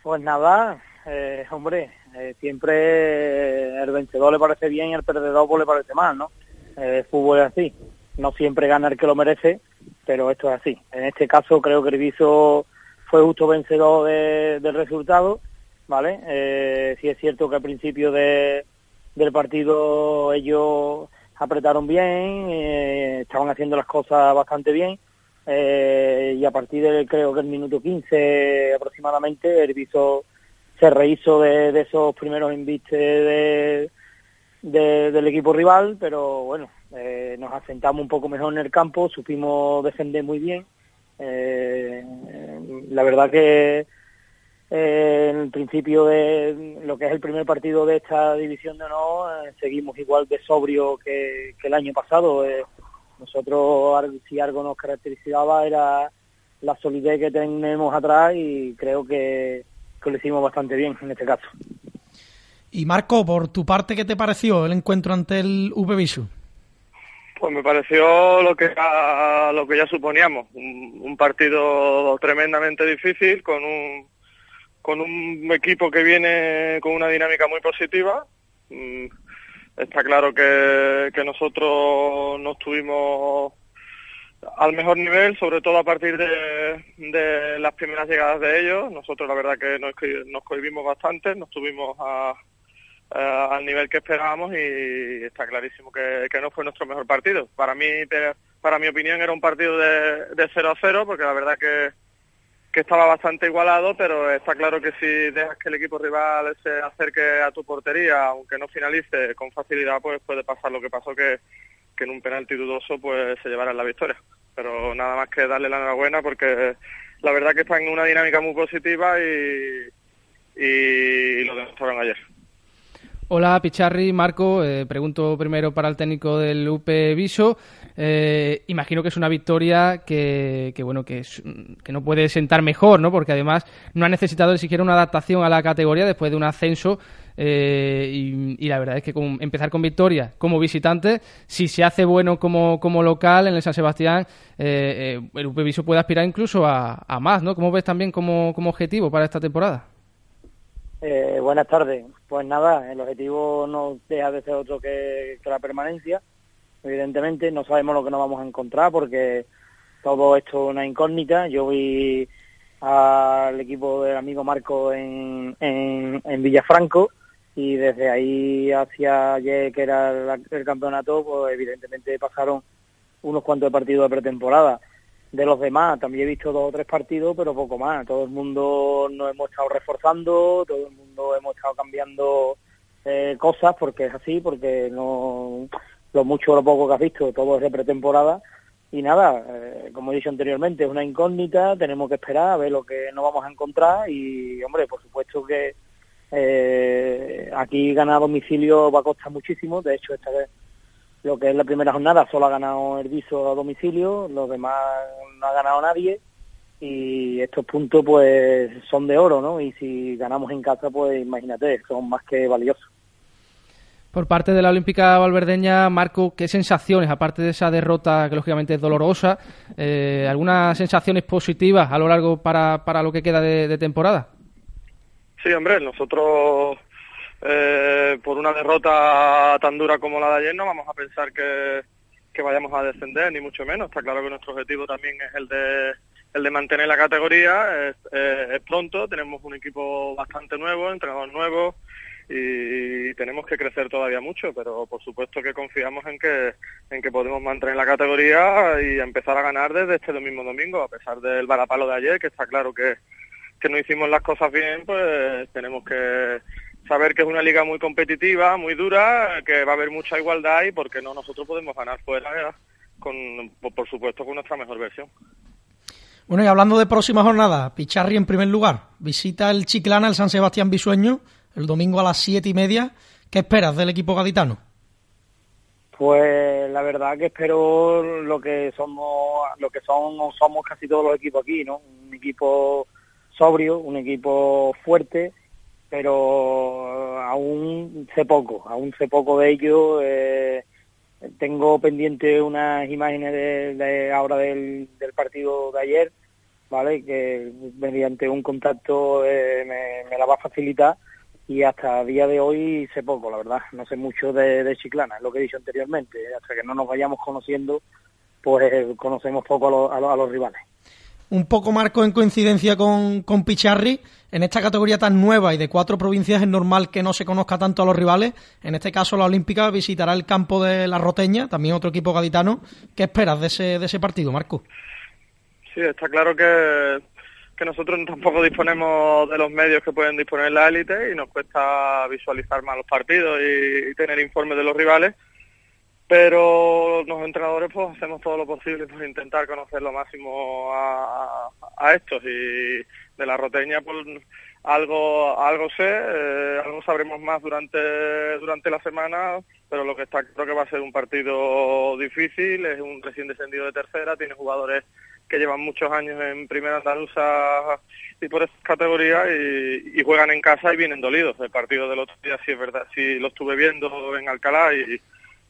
Pues nada, eh, hombre, eh, siempre el vencedor le parece bien y el perdedor pues le parece mal, ¿no? el fútbol es así. No siempre gana el que lo merece, pero esto es así. En este caso creo que el Viso fue justo vencedor del resultado, ¿vale? Eh, sí es cierto que al principio de, del partido ellos apretaron bien, eh, estaban haciendo las cosas bastante bien, eh, y a partir de creo que el minuto 15 aproximadamente el Viso se rehizo de, de esos primeros invistes de del equipo rival, pero bueno, eh, nos asentamos un poco mejor en el campo, supimos defender muy bien. Eh, la verdad que eh, en el principio de lo que es el primer partido de esta división de honor seguimos igual de sobrio que, el año pasado. Nosotros, si algo nos caracterizaba, era la solidez que tenemos atrás y creo que, lo hicimos bastante bien en este caso. Y Marco, por tu parte, ¿qué te pareció el encuentro ante el UP Pues me pareció lo que ya, lo que ya suponíamos, un, partido tremendamente difícil con un con un equipo que viene con una dinámica muy positiva. Mm, está claro que, nosotros no estuvimos al mejor nivel, sobre todo a partir de, las primeras llegadas de ellos. Nosotros la verdad que nos, nos cohibimos bastante, no estuvimos al nivel que esperábamos y está clarísimo que, no fue nuestro mejor partido. Para mí, para mi opinión, era un partido de, de 0 a 0 porque la verdad que, que estaba bastante igualado, pero está claro que si dejas que el equipo rival se acerque a tu portería, aunque no finalice con facilidad, pues puede pasar lo que pasó que que en un penalti dudoso pues se llevaran la victoria. Pero nada más que darle la enhorabuena porque la verdad que están en una dinámica muy positiva y, y lo demostraron ayer. Hola Picharri, Marco, eh, pregunto primero para el técnico del UP Viso. Eh, imagino que es una victoria que, que bueno que, no puede sentar mejor, ¿no? Porque además no ha necesitado ni siquiera una adaptación a la categoría después de un ascenso eh, y, la verdad es que empezar con victoria como visitante, si se hace bueno como, como local en el San Sebastián, eh, eh, el UPViso puede aspirar incluso a, más, ¿no? ¿Cómo ves también como, como objetivo para esta temporada? buenas tardes. Pues nada, el objetivo no deja de ser otro que, la permanencia. Evidentemente, no sabemos lo que nos vamos a encontrar porque todo esto es una incógnita. Yo vi al equipo del amigo Marco en, en, Villafranco y desde ahí hacia ayer que era el campeonato pues evidentemente pasaron unos cuantos partidos de pretemporada de los demás también he visto dos o tres partidos pero poco más todo el mundo nos hemos estado reforzando todo el mundo hemos estado cambiando eh, cosas porque es así porque no lo mucho o lo poco que has visto todo es de pretemporada y nada, eh, como he dicho anteriormente, es una incógnita, tenemos que esperar a ver lo que nos vamos a encontrar y, hombre, por supuesto que eh, aquí ganar a domicilio va a costar muchísimo, de hecho esta vez lo que es la primera jornada solo ha ganado el Viso a domicilio, los demás no ha ganado nadie y estos puntos pues son de oro, ¿no? Y si ganamos en casa pues imagínate, son más que valiosos. Por parte de la Olímpica Valverdeña, Marco, ¿qué sensaciones, aparte de esa derrota que lógicamente es dolorosa, eh, algunas sensaciones positivas a lo largo para, para lo que queda de temporada? Sí, hombre, nosotros eh, por una derrota tan dura como la de ayer no vamos a pensar que, que vayamos a descender, ni mucho menos. Está claro que nuestro objetivo también es el de el de mantener la categoría. Es, pronto, tenemos un equipo bastante nuevo, entrenadores nuevos y, tenemos que crecer todavía mucho, pero por supuesto que confiamos en que en que podemos mantener la categoría y empezar a ganar desde este mismo domingo, a pesar del varapalo de ayer, que está claro que que no hicimos las cosas bien, pues tenemos que saber que es una liga muy competitiva, muy dura, que va a haber mucha igualdad y porque no nosotros podemos ganar fuera con por supuesto con nuestra mejor versión. Bueno, y hablando de próxima jornada, Picharri en primer lugar, visita el Chiclana, el San Sebastián Bisueño, el domingo a las siete y media. ¿Qué esperas del equipo gaditano? Pues la verdad que espero lo que somos, lo que son, somos casi todos los equipos aquí, ¿no? Un equipo sobrio, un equipo fuerte, pero aún sé poco, aún sé poco de ello. Eh, tengo pendiente unas imágenes de, ahora del, partido de ayer, ¿vale? Que mediante un contacto eh, me, la va a facilitar y hasta día de hoy sé poco, la verdad. No sé mucho de, Chiclana, es lo que he dicho anteriormente. Hasta que no nos vayamos conociendo, pues conocemos poco a los rivales un poco marco en coincidencia con, con Picharri. En esta categoría tan nueva y de cuatro provincias es normal que no se conozca tanto a los rivales. En este caso, la Olímpica visitará el campo de la Roteña, también otro equipo gaditano. ¿Qué esperas de ese, de ese partido, Marco? Sí, está claro que, que nosotros tampoco disponemos de los medios que pueden disponer la élite y nos cuesta visualizar más los partidos y tener informes de los rivales. Pero los entrenadores pues hacemos todo lo posible por intentar conocer lo máximo a, estos. Y de la roteña pues algo algo sé eh, algo sabremos más durante durante la semana pero lo que está creo que va a ser un partido difícil, es un recién descendido de tercera, tiene jugadores que llevan muchos años en primera andaluza y por esa categoría y, juegan en casa y vienen dolidos. El partido del otro día sí es verdad, sí lo estuve viendo en Alcalá y,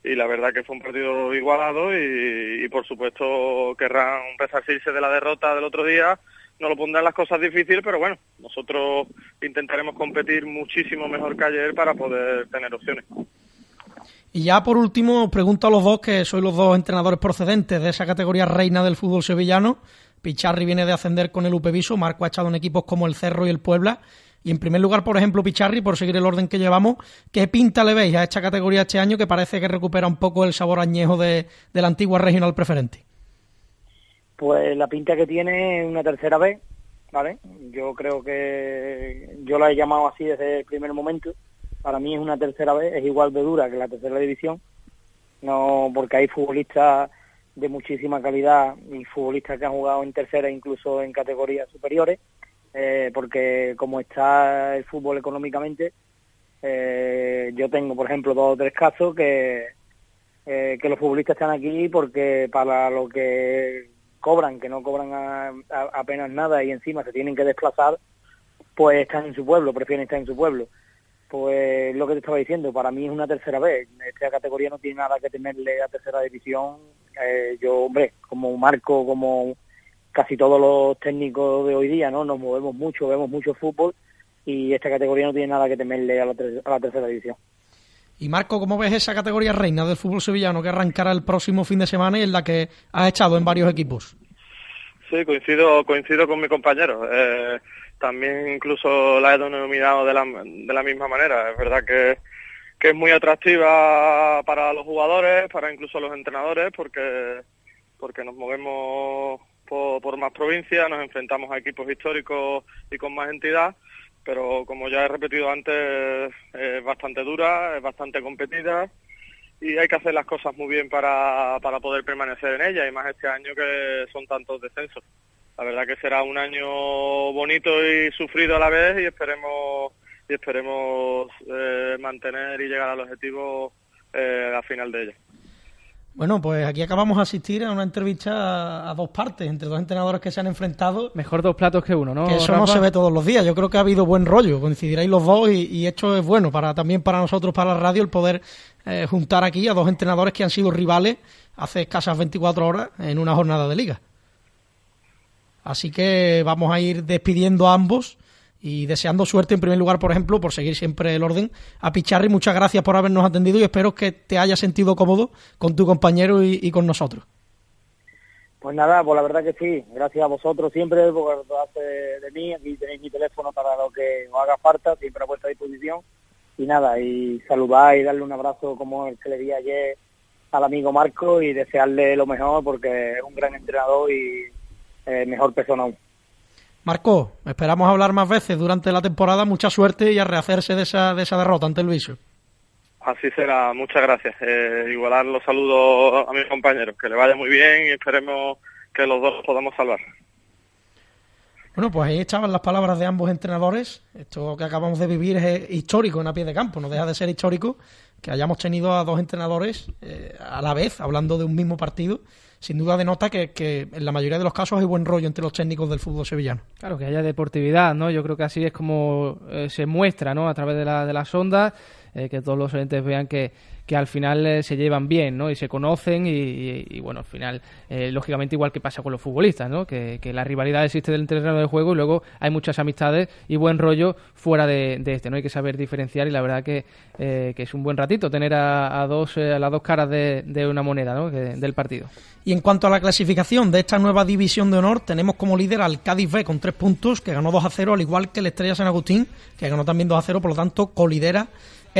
y la verdad que fue un partido igualado y, por supuesto querrán resarcirse de la derrota del otro día. No lo pondrán las cosas difíciles, pero bueno, nosotros intentaremos competir muchísimo mejor que ayer para poder tener opciones. Y ya por último, pregunto a los dos, que sois los dos entrenadores procedentes de esa categoría reina del fútbol sevillano. Picharri viene de ascender con el Upeviso, Marco ha echado en equipos como el Cerro y el Puebla. Y en primer lugar, por ejemplo, Picharri, por seguir el orden que llevamos, ¿qué pinta le veis a esta categoría este año que parece que recupera un poco el sabor añejo de, de la antigua regional preferente? Pues la pinta que tiene una tercera vez, ¿vale? Yo creo que yo la he llamado así desde el primer momento para mí es una tercera vez, es igual de dura que la tercera división, no porque hay futbolistas de muchísima calidad y futbolistas que han jugado en tercera incluso en categorías superiores, eh, porque como está el fútbol económicamente, eh, yo tengo por ejemplo dos o tres casos que, eh, que los futbolistas están aquí porque para lo que cobran, que no cobran apenas nada y encima se tienen que desplazar, pues están en su pueblo, prefieren estar en su pueblo. Pues lo que te estaba diciendo, para mí es una tercera vez. Esta categoría no tiene nada que temerle a tercera división. Eh, yo, hombre, como Marco, como casi todos los técnicos de hoy día, ¿no? Nos movemos mucho, vemos mucho fútbol y esta categoría no tiene nada que temerle a la, a la tercera división. Y Marco, ¿cómo ves esa categoría reina del fútbol sevillano que arrancará el próximo fin de semana y en la que has echado en varios equipos? Sí, coincido, coincido con mi compañero. Eh, también incluso la he denominado de la, de la misma manera. Es verdad que, que es muy atractiva para los jugadores, para incluso los entrenadores, porque, porque nos movemos por, más provincias, nos enfrentamos a equipos históricos y con más entidad, pero como ya he repetido antes, es bastante dura, es bastante competida y hay que hacer las cosas muy bien para, para poder permanecer en ella, y más este año que son tantos descensos la verdad que será un año bonito y sufrido a la vez y esperemos y esperemos eh, mantener y llegar al objetivo eh, al final de ella. Bueno, pues aquí acabamos de asistir a una entrevista a, dos partes, entre dos entrenadores que se han enfrentado. Mejor dos platos que uno, ¿no? Que eso no se ve todos los días. Yo creo que ha habido buen rollo, coincidiráis los dos y, y esto es bueno para también para nosotros, para la radio, el poder eh, juntar aquí a dos entrenadores que han sido rivales hace escasas 24 horas en una jornada de liga. Así que vamos a ir despidiendo a ambos y deseando suerte en primer lugar, por ejemplo, por seguir siempre el orden. A Picharri, muchas gracias por habernos atendido y espero que te haya sentido cómodo con tu compañero y, con nosotros. Pues nada, pues la verdad que sí, gracias a vosotros siempre por hace de mí, aquí tenéis mi teléfono para lo que os haga falta, siempre a vuestra disposición. Y nada, y saludar y darle un abrazo como el que le di ayer al amigo Marco y desearle lo mejor porque es un gran entrenador y eh, mejor persona aún. Marco, esperamos hablar más veces durante la temporada. Mucha suerte y a rehacerse de esa, de esa derrota ante el Viso. Así será, muchas gracias. Eh, igualar los saludos a mis compañeros, que le vaya muy bien y esperemos que los dos podamos salvar. Bueno, pues ahí echaban las palabras de ambos entrenadores. Esto que acabamos de vivir es histórico en a pie de campo, no deja de ser histórico que hayamos tenido a dos entrenadores eh, a la vez hablando de un mismo partido sin duda denota que, que en la mayoría de los casos hay buen rollo entre los técnicos del fútbol sevillano. Claro, que haya deportividad, ¿no? Yo creo que así es como eh, se muestra, ¿no? A través de, la, de las ondas, eh, que todos los oyentes vean que, que al final eh, se llevan bien, ¿no? Y se conocen y, bueno, al final, eh, lógicamente igual que pasa con los futbolistas, ¿no? Que, la rivalidad existe del terreno del juego y luego hay muchas amistades y buen rollo fuera de, este, ¿no? Hay que saber diferenciar y la verdad que, eh, que es un buen ratito tener a, dos, a las dos caras de, una moneda, ¿no? del partido. Y en cuanto a la clasificación de esta nueva división de honor, tenemos como líder al Cádiz B con tres puntos, que ganó 2 a 0, al igual que el Estrella San Agustín, que ganó también 2 a 0, por lo tanto, colidera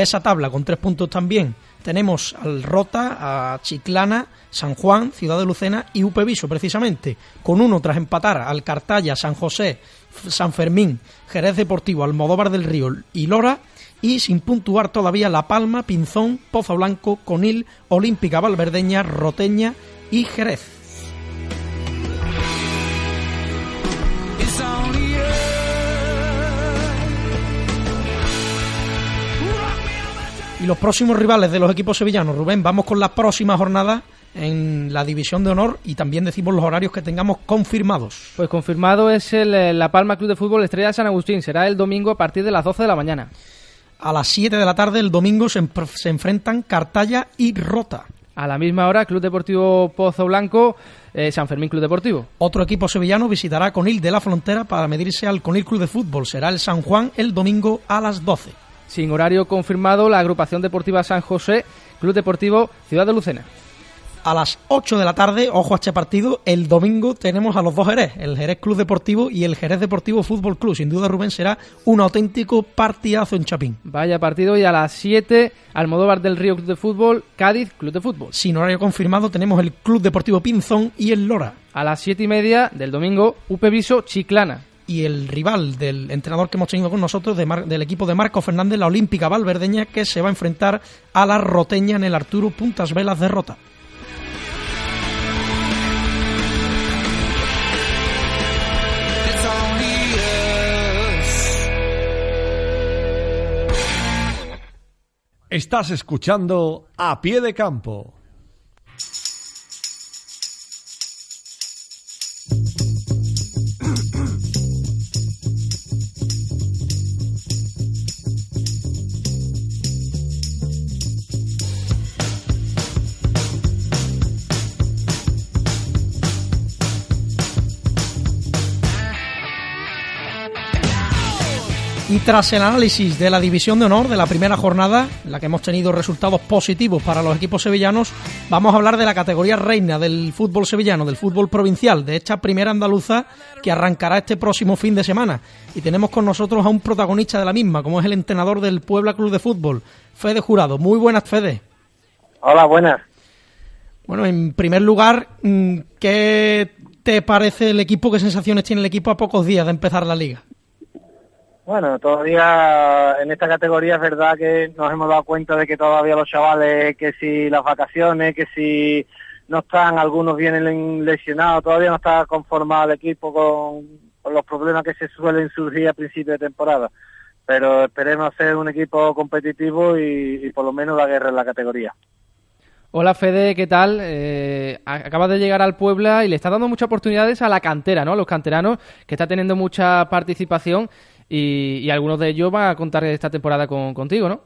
esa tabla con tres puntos también tenemos al Rota, a Chiclana, San Juan, Ciudad de Lucena y Upeviso, precisamente, con uno tras empatar al Cartaya, San José, San Fermín, Jerez Deportivo, Almodóvar del Río y Lora, y sin puntuar todavía La Palma, Pinzón, Pozo Blanco, Conil, Olímpica Valverdeña, Roteña y Jerez. Y los próximos rivales de los equipos sevillanos, Rubén, vamos con las próximas jornadas en la división de honor y también decimos los horarios que tengamos confirmados. Pues confirmado es el eh, La Palma Club de Fútbol Estrella de San Agustín. Será el domingo a partir de las 12 de la mañana. A las 7 de la tarde el domingo se, se enfrentan Cartaya y Rota. A la misma hora, Club Deportivo Pozo Blanco, eh, San Fermín Club Deportivo. Otro equipo sevillano visitará Conil de la Frontera para medirse al Conil Club de Fútbol. Será el San Juan el domingo a las 12. Sin horario confirmado, la agrupación deportiva San José, Club Deportivo Ciudad de Lucena a las 8 de la tarde, ojo a este partido, el domingo tenemos a los dos Jerez, el Jerez Club Deportivo y el Jerez Deportivo Fútbol Club. Sin duda, Rubén, será un auténtico partidazo en Chapín. Vaya partido y a las 7, Almodóvar del Río Club de Fútbol, Cádiz Club de Fútbol. Sin horario confirmado, tenemos el Club Deportivo Pinzón y el Lora. A las 7 y media del domingo, Upeviso Chiclana y el rival del entrenador que hemos tenido con nosotros del equipo de Marco Fernández, la Olímpica Valverdeña, que se va a enfrentar a la Roteña en el Arturo Puntas Velas derrota. Estás escuchando A Pie de Campo. Y tras el análisis de la división de honor de la primera jornada, en la que hemos tenido resultados positivos para los equipos sevillanos, vamos a hablar de la categoría reina del fútbol sevillano, del fútbol provincial, de esta primera andaluza que arrancará este próximo fin de semana. Y tenemos con nosotros a un protagonista de la misma, como es el entrenador del Puebla Club de Fútbol, Fede Jurado. Muy buenas, Fede. Hola, buenas. Bueno, en primer lugar, mm, ¿qué te parece el equipo? ¿Qué sensaciones tiene el equipo a pocos días de empezar la liga? Bueno, todavía en esta categoría es verdad que nos hemos dado cuenta de que todavía los chavales, que si las vacaciones, que si no están, algunos vienen lesionados, todavía no está conformado el equipo con, los problemas que se suelen surgir a principio de temporada. Pero esperemos ser un equipo competitivo y, por lo menos la guerra en la categoría. Hola Fede, ¿qué tal? Eh, acabas de llegar al Puebla y le está dando muchas oportunidades a la cantera, ¿no? A los canteranos, que está teniendo mucha participación y, algunos de ellos van a contar esta temporada con, contigo, ¿no?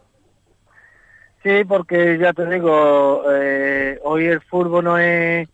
Sí, porque ya te digo, eh, hoy el fútbol no es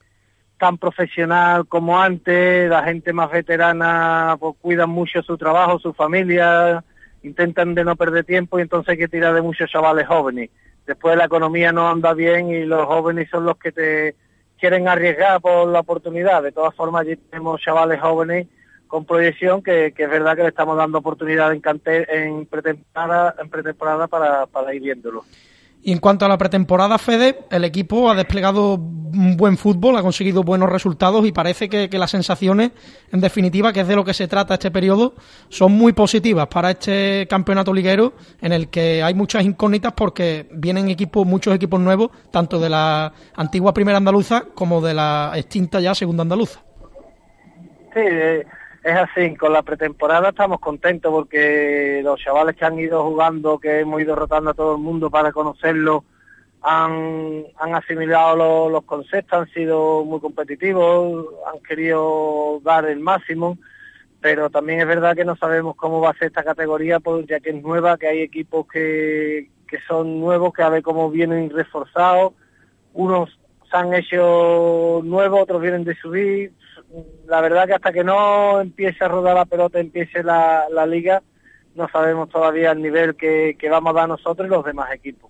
tan profesional como antes, la gente más veterana pues, cuidan mucho su trabajo, su familia, intentan de no perder tiempo y entonces hay que tirar de muchos chavales jóvenes. Después la economía no anda bien y los jóvenes son los que te quieren arriesgar por la oportunidad. De todas formas, allí tenemos chavales jóvenes con proyección que, es verdad que le estamos dando oportunidad en, en pretemporada, en pretemporada para, para ir viéndolo. Y en cuanto a la pretemporada, Fede, el equipo ha desplegado un buen fútbol, ha conseguido buenos resultados y parece que, las sensaciones, en definitiva, que es de lo que se trata este periodo, son muy positivas para este campeonato liguero en el que hay muchas incógnitas porque vienen equipos, muchos equipos nuevos, tanto de la antigua primera andaluza como de la extinta ya segunda andaluza. Sí, eh, es así, con la pretemporada estamos contentos porque los chavales que han ido jugando, que hemos ido rotando a todo el mundo para conocerlo, han, asimilado los, conceptos, han sido muy competitivos, han querido dar el máximo, pero también es verdad que no sabemos cómo va a ser esta categoría, pues, ya que es nueva, que hay equipos que son nuevos, que a ver cómo vienen reforzados, unos se han hecho nuevos, otros vienen de subir, la verdad que hasta que no empiece a rodar la pelota, empiece la, liga, no sabemos todavía el nivel que, vamos a dar nosotros y los demás equipos.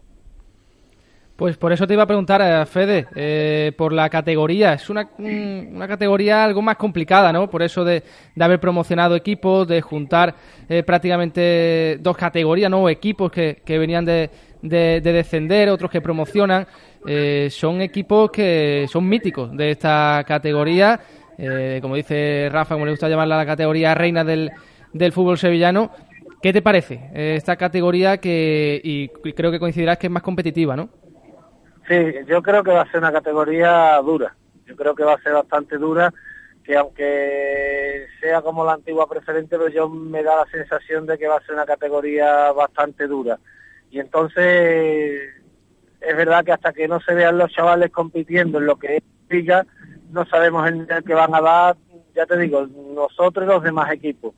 Pues por eso te iba a preguntar, eh, Fede, eh, por la categoría. Es una, una, categoría algo más complicada, ¿no? Por eso de, haber promocionado equipos, de juntar eh, prácticamente dos categorías, ¿no? Equipos que, que venían de, de, de, descender, otros que promocionan. son equipos que son míticos de esta categoría eh, como dice Rafa, como le gusta llamarla la categoría reina del, del fútbol sevillano. ¿Qué te parece eh, esta categoría que, y creo que coincidirás que es más competitiva, no? Sí, yo creo que va a ser una categoría dura. Yo creo que va a ser bastante dura, que aunque sea como la antigua preferente, pero yo me da la sensación de que va a ser una categoría bastante dura. Y entonces es verdad que hasta que no se vean los chavales compitiendo en lo que es no sabemos el que van a dar, ya te digo, nosotros y los demás equipos.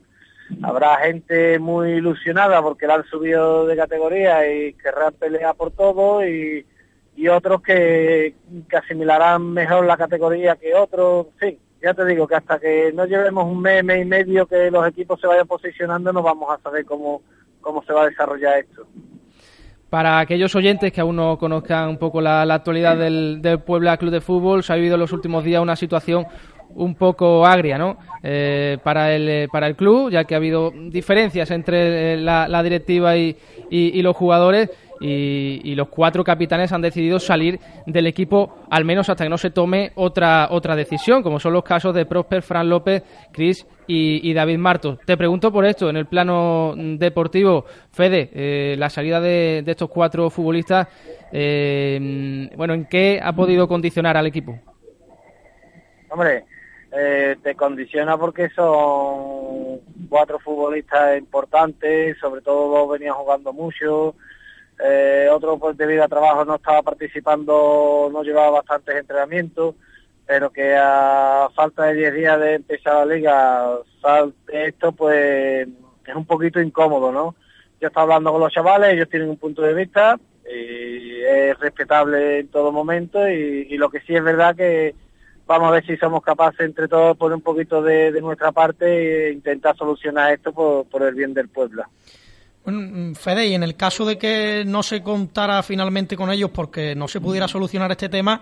Habrá gente muy ilusionada porque la han subido de categoría y querrán pelear por todo y, y otros que, que asimilarán mejor la categoría que otros, en fin, ya te digo que hasta que no llevemos un mes, mes y medio que los equipos se vayan posicionando, no vamos a saber cómo, cómo se va a desarrollar esto. Para aquellos oyentes que aún no conozcan un poco la, actualidad del, del, Puebla Club de Fútbol, se ha vivido en los últimos días una situación un poco agria ¿no? Eh, para, el, eh, para el club, ya que ha habido diferencias entre eh, la, directiva y, y los jugadores y, los cuatro capitanes han decidido salir del equipo al menos hasta que no se tome otra otra decisión, como son los casos de Prosper, Fran López, Cris y, David Marto. Te pregunto por esto, en el plano deportivo, Fede, eh, la salida de, estos cuatro futbolistas, eh, bueno, ¿en qué ha podido condicionar al equipo? Hombre, eh, te condiciona porque son cuatro futbolistas importantes, sobre todo venían jugando mucho, eh, otro pues debido a trabajo no estaba participando, no llevaba bastantes entrenamientos, pero que a falta de 10 días de empezar la liga esto, pues es un poquito incómodo, ¿no? Yo estaba hablando con los chavales, ellos tienen un punto de vista y es respetable en todo momento y, lo que sí es verdad que vamos a ver si somos capaces entre todos poner un poquito de, nuestra parte e intentar solucionar esto por, por el bien del pueblo. Bueno, mm, Fede, y en el caso de que no se contara finalmente con ellos porque no se pudiera solucionar este tema,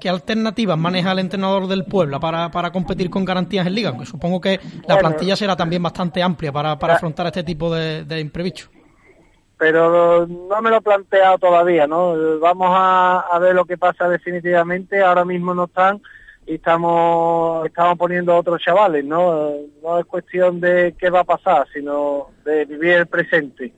¿qué alternativas maneja el entrenador del Puebla para, para competir con garantías en Liga? Aunque supongo que la plantilla será también bastante amplia para, para afrontar este tipo de, de imprevistos. Pero no me lo he planteado todavía, ¿no? Vamos a, a ver lo que pasa definitivamente. Ahora mismo no están y estamos, estamos poniendo otros chavales, ¿no? No es cuestión de qué va a pasar, sino de vivir el presente.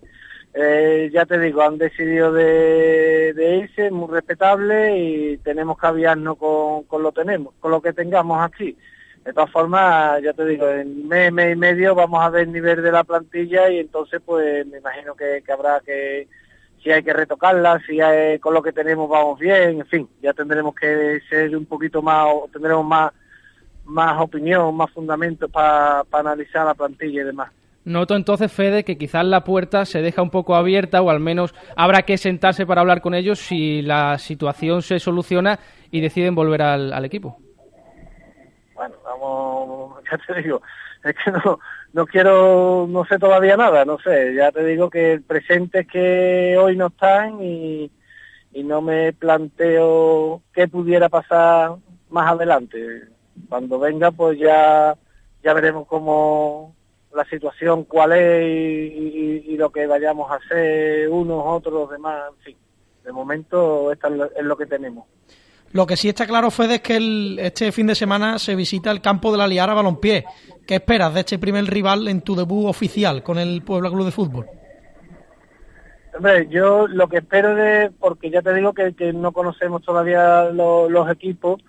Eh, ya te digo, han decidido de, de, irse, muy respetable y tenemos que aviarnos con, con lo tenemos, con lo que tengamos aquí. De todas formas, ya te digo, en mes, mes y medio vamos a ver el nivel de la plantilla y entonces pues me imagino que habrá que si hay que retocarla, si hay, con lo que tenemos vamos bien, en fin, ya tendremos que ser un poquito más, tendremos más, más opinión, más fundamentos para analizar la plantilla y demás. Noto entonces, Fede, que quizás la puerta se deja un poco abierta o al menos habrá que sentarse para hablar con ellos si la situación se soluciona y deciden volver al, al equipo. Bueno, vamos, ya te digo, es que no, no quiero, no sé todavía nada, no sé, ya te digo que el presente es que hoy no están y, y no me planteo qué pudiera pasar más adelante. Cuando venga pues ya, ya veremos cómo la situación cuál es y, y, lo que vayamos a hacer unos, otros, demás, en fin. De momento esto es lo que tenemos. Lo que sí está claro, Fede, es que el, este fin de semana se visita el campo de la Liara Balompié. ¿Qué esperas de este primer rival en tu debut oficial con el Puebla Club de Fútbol? Hombre, yo lo que espero de, porque ya te digo que, no conocemos todavía los equipos,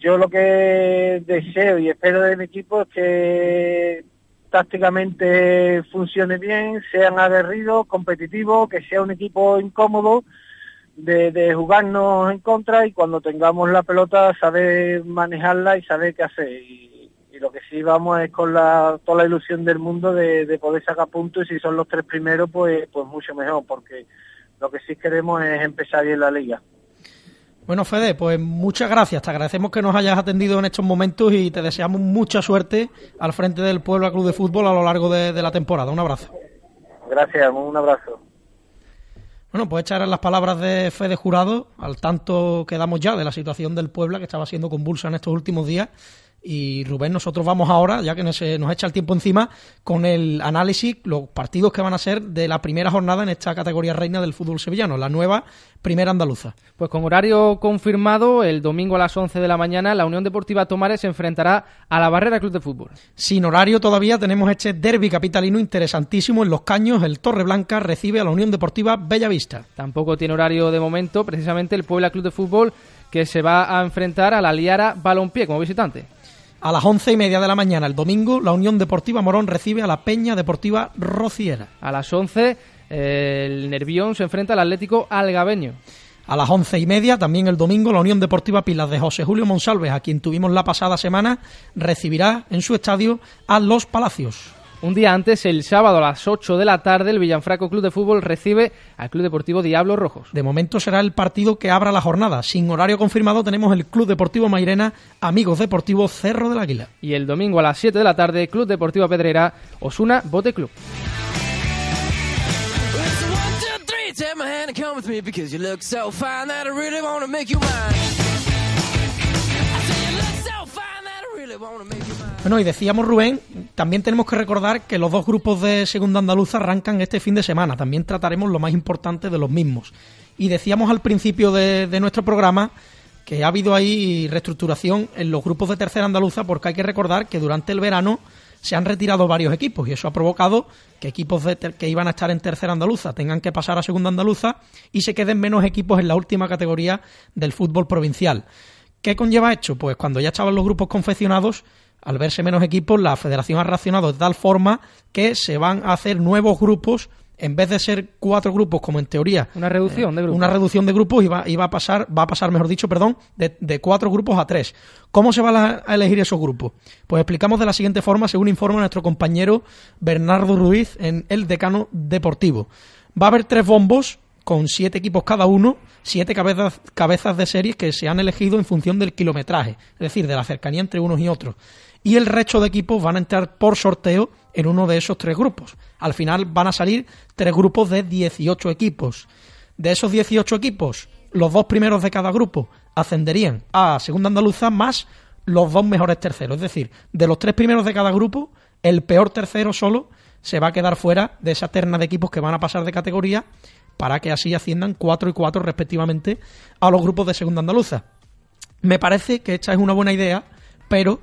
yo lo que deseo y espero de mi equipo es que tácticamente funcione bien, sean aguerridos, competitivos, que sea un equipo incómodo de, jugarnos en contra y cuando tengamos la pelota saber manejarla y saber qué hacer. Y, lo que sí vamos es con la, toda la ilusión del mundo de, poder sacar puntos y si son los tres primeros pues, pues mucho mejor porque lo que sí queremos es empezar bien la liga. Bueno, Fede, pues muchas gracias. Te agradecemos que nos hayas atendido en estos momentos y te deseamos mucha suerte al frente del Puebla Club de Fútbol a lo largo de la temporada. Un abrazo. Gracias, un abrazo. Bueno, pues echar las palabras de Fede Jurado, al tanto quedamos ya de la situación del Puebla, que estaba siendo convulsa en estos últimos días, y Rubén, nosotros vamos ahora, ya que nos, nos echa el tiempo encima, con el análisis, los partidos que van a ser de la primera jornada en esta categoría reina del fútbol sevillano, la nueva primera andaluza. Pues con horario confirmado, el domingo a las 11 de la mañana, la Unión Deportiva Tomares se enfrentará a la Barrera Club de Fútbol. Sin horario todavía tenemos este derby capitalino interesantísimo en Los Caños. El Torre Blanca recibe a la Unión Deportiva Bellavista. Tampoco tiene horario de momento, precisamente el Puebla Club de Fútbol que se va a enfrentar a la Liara Balompié como visitante. A las once y media de la mañana el domingo, la Unión Deportiva Morón recibe a la Peña Deportiva Rociera. A las once, el Nervión se enfrenta al Atlético Algabeño. A las once y media, también el domingo, la Unión Deportiva Pilas de José Julio Monsalves, a quien tuvimos la pasada semana, recibirá en su estadio a Los Palacios. Un día antes, el sábado a las 8 de la tarde, el Villanfraco Club de Fútbol recibe al Club Deportivo Diablos Rojos. De momento será el partido que abra la jornada. Sin horario confirmado tenemos el Club Deportivo Mairena, Amigos Deportivos Cerro del Águila. Y el domingo a las 7 de la tarde, Club Deportivo Pedrera, Osuna Bote Club. Bueno, y decíamos Rubén, también tenemos que recordar que los dos grupos de Segunda Andaluza arrancan este fin de semana. También trataremos lo más importante de los mismos. Y decíamos al principio de, de nuestro programa que ha habido ahí reestructuración en los grupos de Tercera Andaluza porque hay que recordar que durante el verano se han retirado varios equipos y eso ha provocado que equipos de que iban a estar en tercera andaluza tengan que pasar a segunda andaluza y se queden menos equipos en la última categoría del fútbol provincial. ¿Qué conlleva esto? Pues cuando ya estaban los grupos confeccionados, al verse menos equipos, la federación ha racionado de tal forma que se van a hacer nuevos grupos. En vez de ser cuatro grupos como en teoría una reducción de grupos. una reducción de grupos y va, y va a pasar va a pasar mejor dicho perdón de, de, cuatro grupos a tres. Cómo se van a, a elegir esos grupos pues explicamos de la siguiente forma según informa nuestro compañero Bernardo Ruiz en el decano deportivo. Va a haber tres bombos con siete equipos cada uno, siete cabezas, cabezas de series que se han elegido en función del kilometraje, es decir, de la cercanía entre unos y otros. Y el resto de equipos van a entrar por sorteo en uno de esos tres grupos. Al final van a salir tres grupos de 18 equipos. De esos 18 equipos, los dos primeros de cada grupo ascenderían a Segunda Andaluza más los dos mejores terceros. Es decir, de los tres primeros de cada grupo, el peor tercero solo se va a quedar fuera de esa terna de equipos que van a pasar de categoría para que así asciendan 4 y 4 respectivamente a los grupos de segunda andaluza. Me parece que esta es una buena idea, pero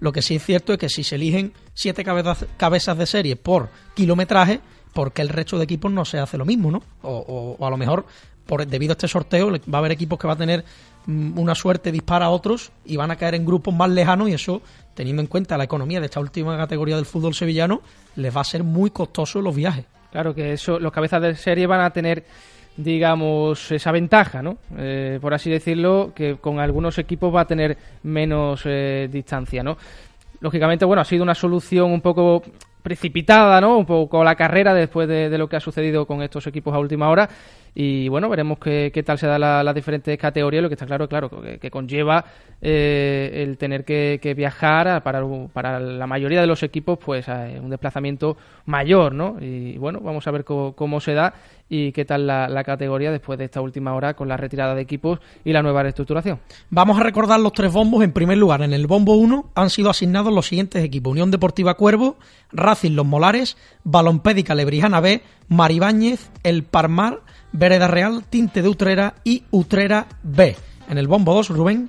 lo que sí es cierto es que si se eligen siete cabezas, cabezas de serie por kilometraje, porque el resto de equipos no se hace lo mismo, ¿no? O, o, o a lo mejor, por, debido a este sorteo, va a haber equipos que va a tener mm, una suerte dispara a otros y van a caer en grupos más lejanos y eso, teniendo en cuenta la economía de esta última categoría del fútbol sevillano, les va a ser muy costoso los viajes. Claro que eso, los cabezas de serie van a tener, digamos, esa ventaja, ¿no? Eh, por así decirlo, que con algunos equipos va a tener menos eh, distancia, ¿no? Lógicamente, bueno, ha sido una solución un poco precipitada, ¿no? Un poco la carrera después de, de lo que ha sucedido con estos equipos a última hora. Y bueno, veremos qué, qué tal se da las la diferentes categorías. Lo que está claro, claro, que, conlleva eh, el tener que, viajar para, para, la mayoría de los equipos, pues un desplazamiento mayor, ¿no? Y bueno, vamos a ver cómo, cómo se da y qué tal la, la, categoría después de esta última hora con la retirada de equipos y la nueva reestructuración. Vamos a recordar los tres bombos. En primer lugar, en el bombo 1 han sido asignados los siguientes equipos: Unión Deportiva Cuervo, Racing Los Molares, Balompédica Lebrijana B, Maribáñez, El Parmar, Vereda Real, Tinte de Utrera y Utrera B. En el bombo 2, Rubén.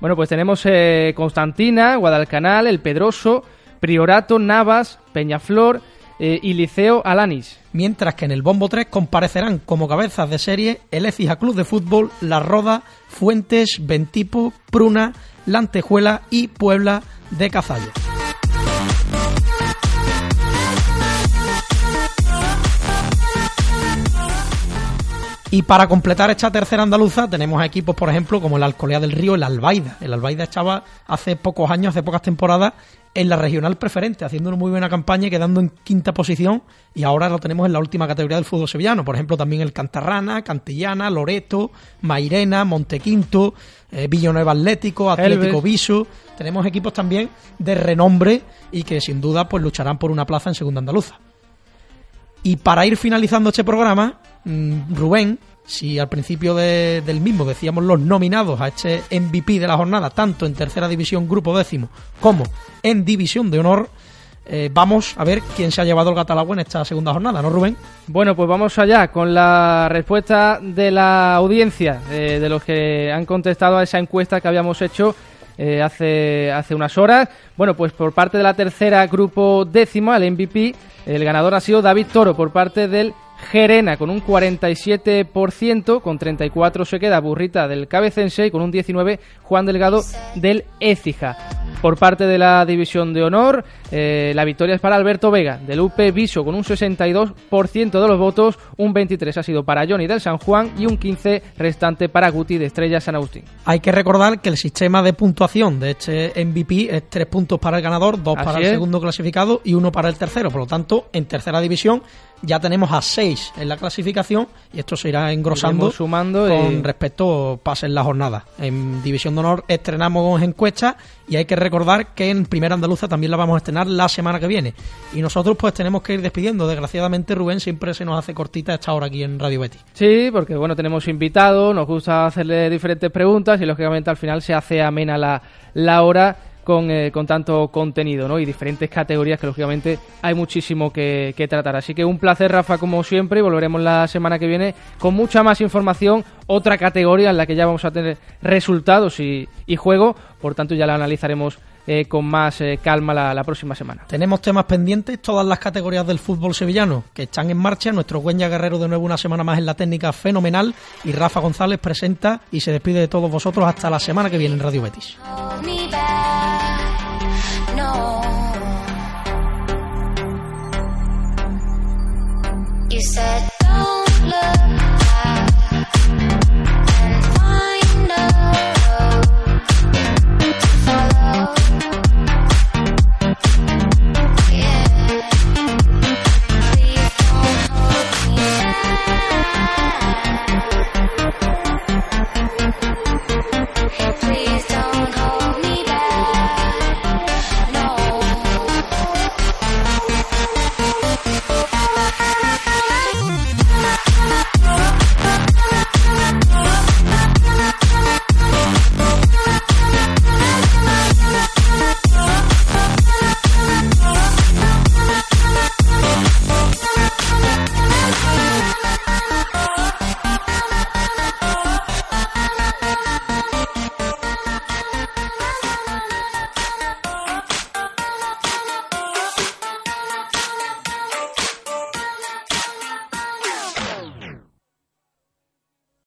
Bueno, pues tenemos eh, Constantina, Guadalcanal, El Pedroso, Priorato, Navas, Peñaflor eh, y Liceo Alanis. Mientras que en el bombo 3 comparecerán como cabezas de serie el Ecija Club de Fútbol, La Roda, Fuentes, Ventipo, Pruna, Lantejuela y Puebla de Cazallo. Y para completar esta tercera andaluza tenemos equipos, por ejemplo, como el Alcolea del Río, el Albaida. El Albaida estaba hace pocos años, hace pocas temporadas, en la regional preferente, haciendo una muy buena campaña y quedando en quinta posición. Y ahora lo tenemos en la última categoría del fútbol sevillano. Por ejemplo, también el Cantarrana, Cantillana, Loreto, Mairena, Montequinto, eh, Villanueva Atlético, Atlético Viso. Tenemos equipos también de renombre y que sin duda pues lucharán por una plaza en segunda andaluza. Y para ir finalizando este programa, Rubén, si al principio de, del mismo decíamos los nominados a este MVP de la jornada, tanto en tercera división, grupo décimo, como en división de honor, eh, vamos a ver quién se ha llevado el Gatalagua en esta segunda jornada, ¿no, Rubén? Bueno, pues vamos allá con la respuesta de la audiencia, eh, de los que han contestado a esa encuesta que habíamos hecho eh, hace, hace unas horas. Bueno, pues por parte de la tercera grupo décimo, el MVP, el ganador ha sido David Toro por parte del Gerena con un 47%, con 34 se queda Burrita del Cabecense y con un 19 Juan Delgado del Écija. Por parte de la División de Honor, eh, la victoria es para Alberto Vega, del UP Viso, con un 62% de los votos, un 23% ha sido para Johnny del San Juan y un 15% restante para Guti de Estrella San Agustín. Hay que recordar que el sistema de puntuación de este MVP es tres puntos para el ganador, dos para el segundo clasificado y uno para el tercero. Por lo tanto, en tercera división ya tenemos a 6 en la clasificación y esto se irá engrosando sumando con respecto pasen la jornada. En División de Honor estrenamos encuestas y hay que recordar que en Primera Andaluza también la vamos a estrenar la semana que viene. Y nosotros pues tenemos que ir despidiendo. Desgraciadamente Rubén siempre se nos hace cortita esta hora aquí en Radio Betty. Sí, porque bueno, tenemos invitados, nos gusta hacerle diferentes preguntas y lógicamente al final se hace amena la, la hora con, eh, con tanto contenido ¿no? y diferentes categorías que lógicamente hay muchísimo que, tratar. Así que un placer, Rafa, como siempre, y volveremos la semana que viene con mucha más información, otra categoría en la que ya vamos a tener resultados y, y juego, por tanto ya la analizaremos eh, con más eh, calma la, próxima semana. Tenemos temas pendientes, todas las categorías del fútbol sevillano que están en marcha. Nuestro Güeña Guerrero de nuevo una semana más en la técnica fenomenal y Rafa González presenta y se despide de todos vosotros hasta la semana que viene en Radio Betis. You said, don't look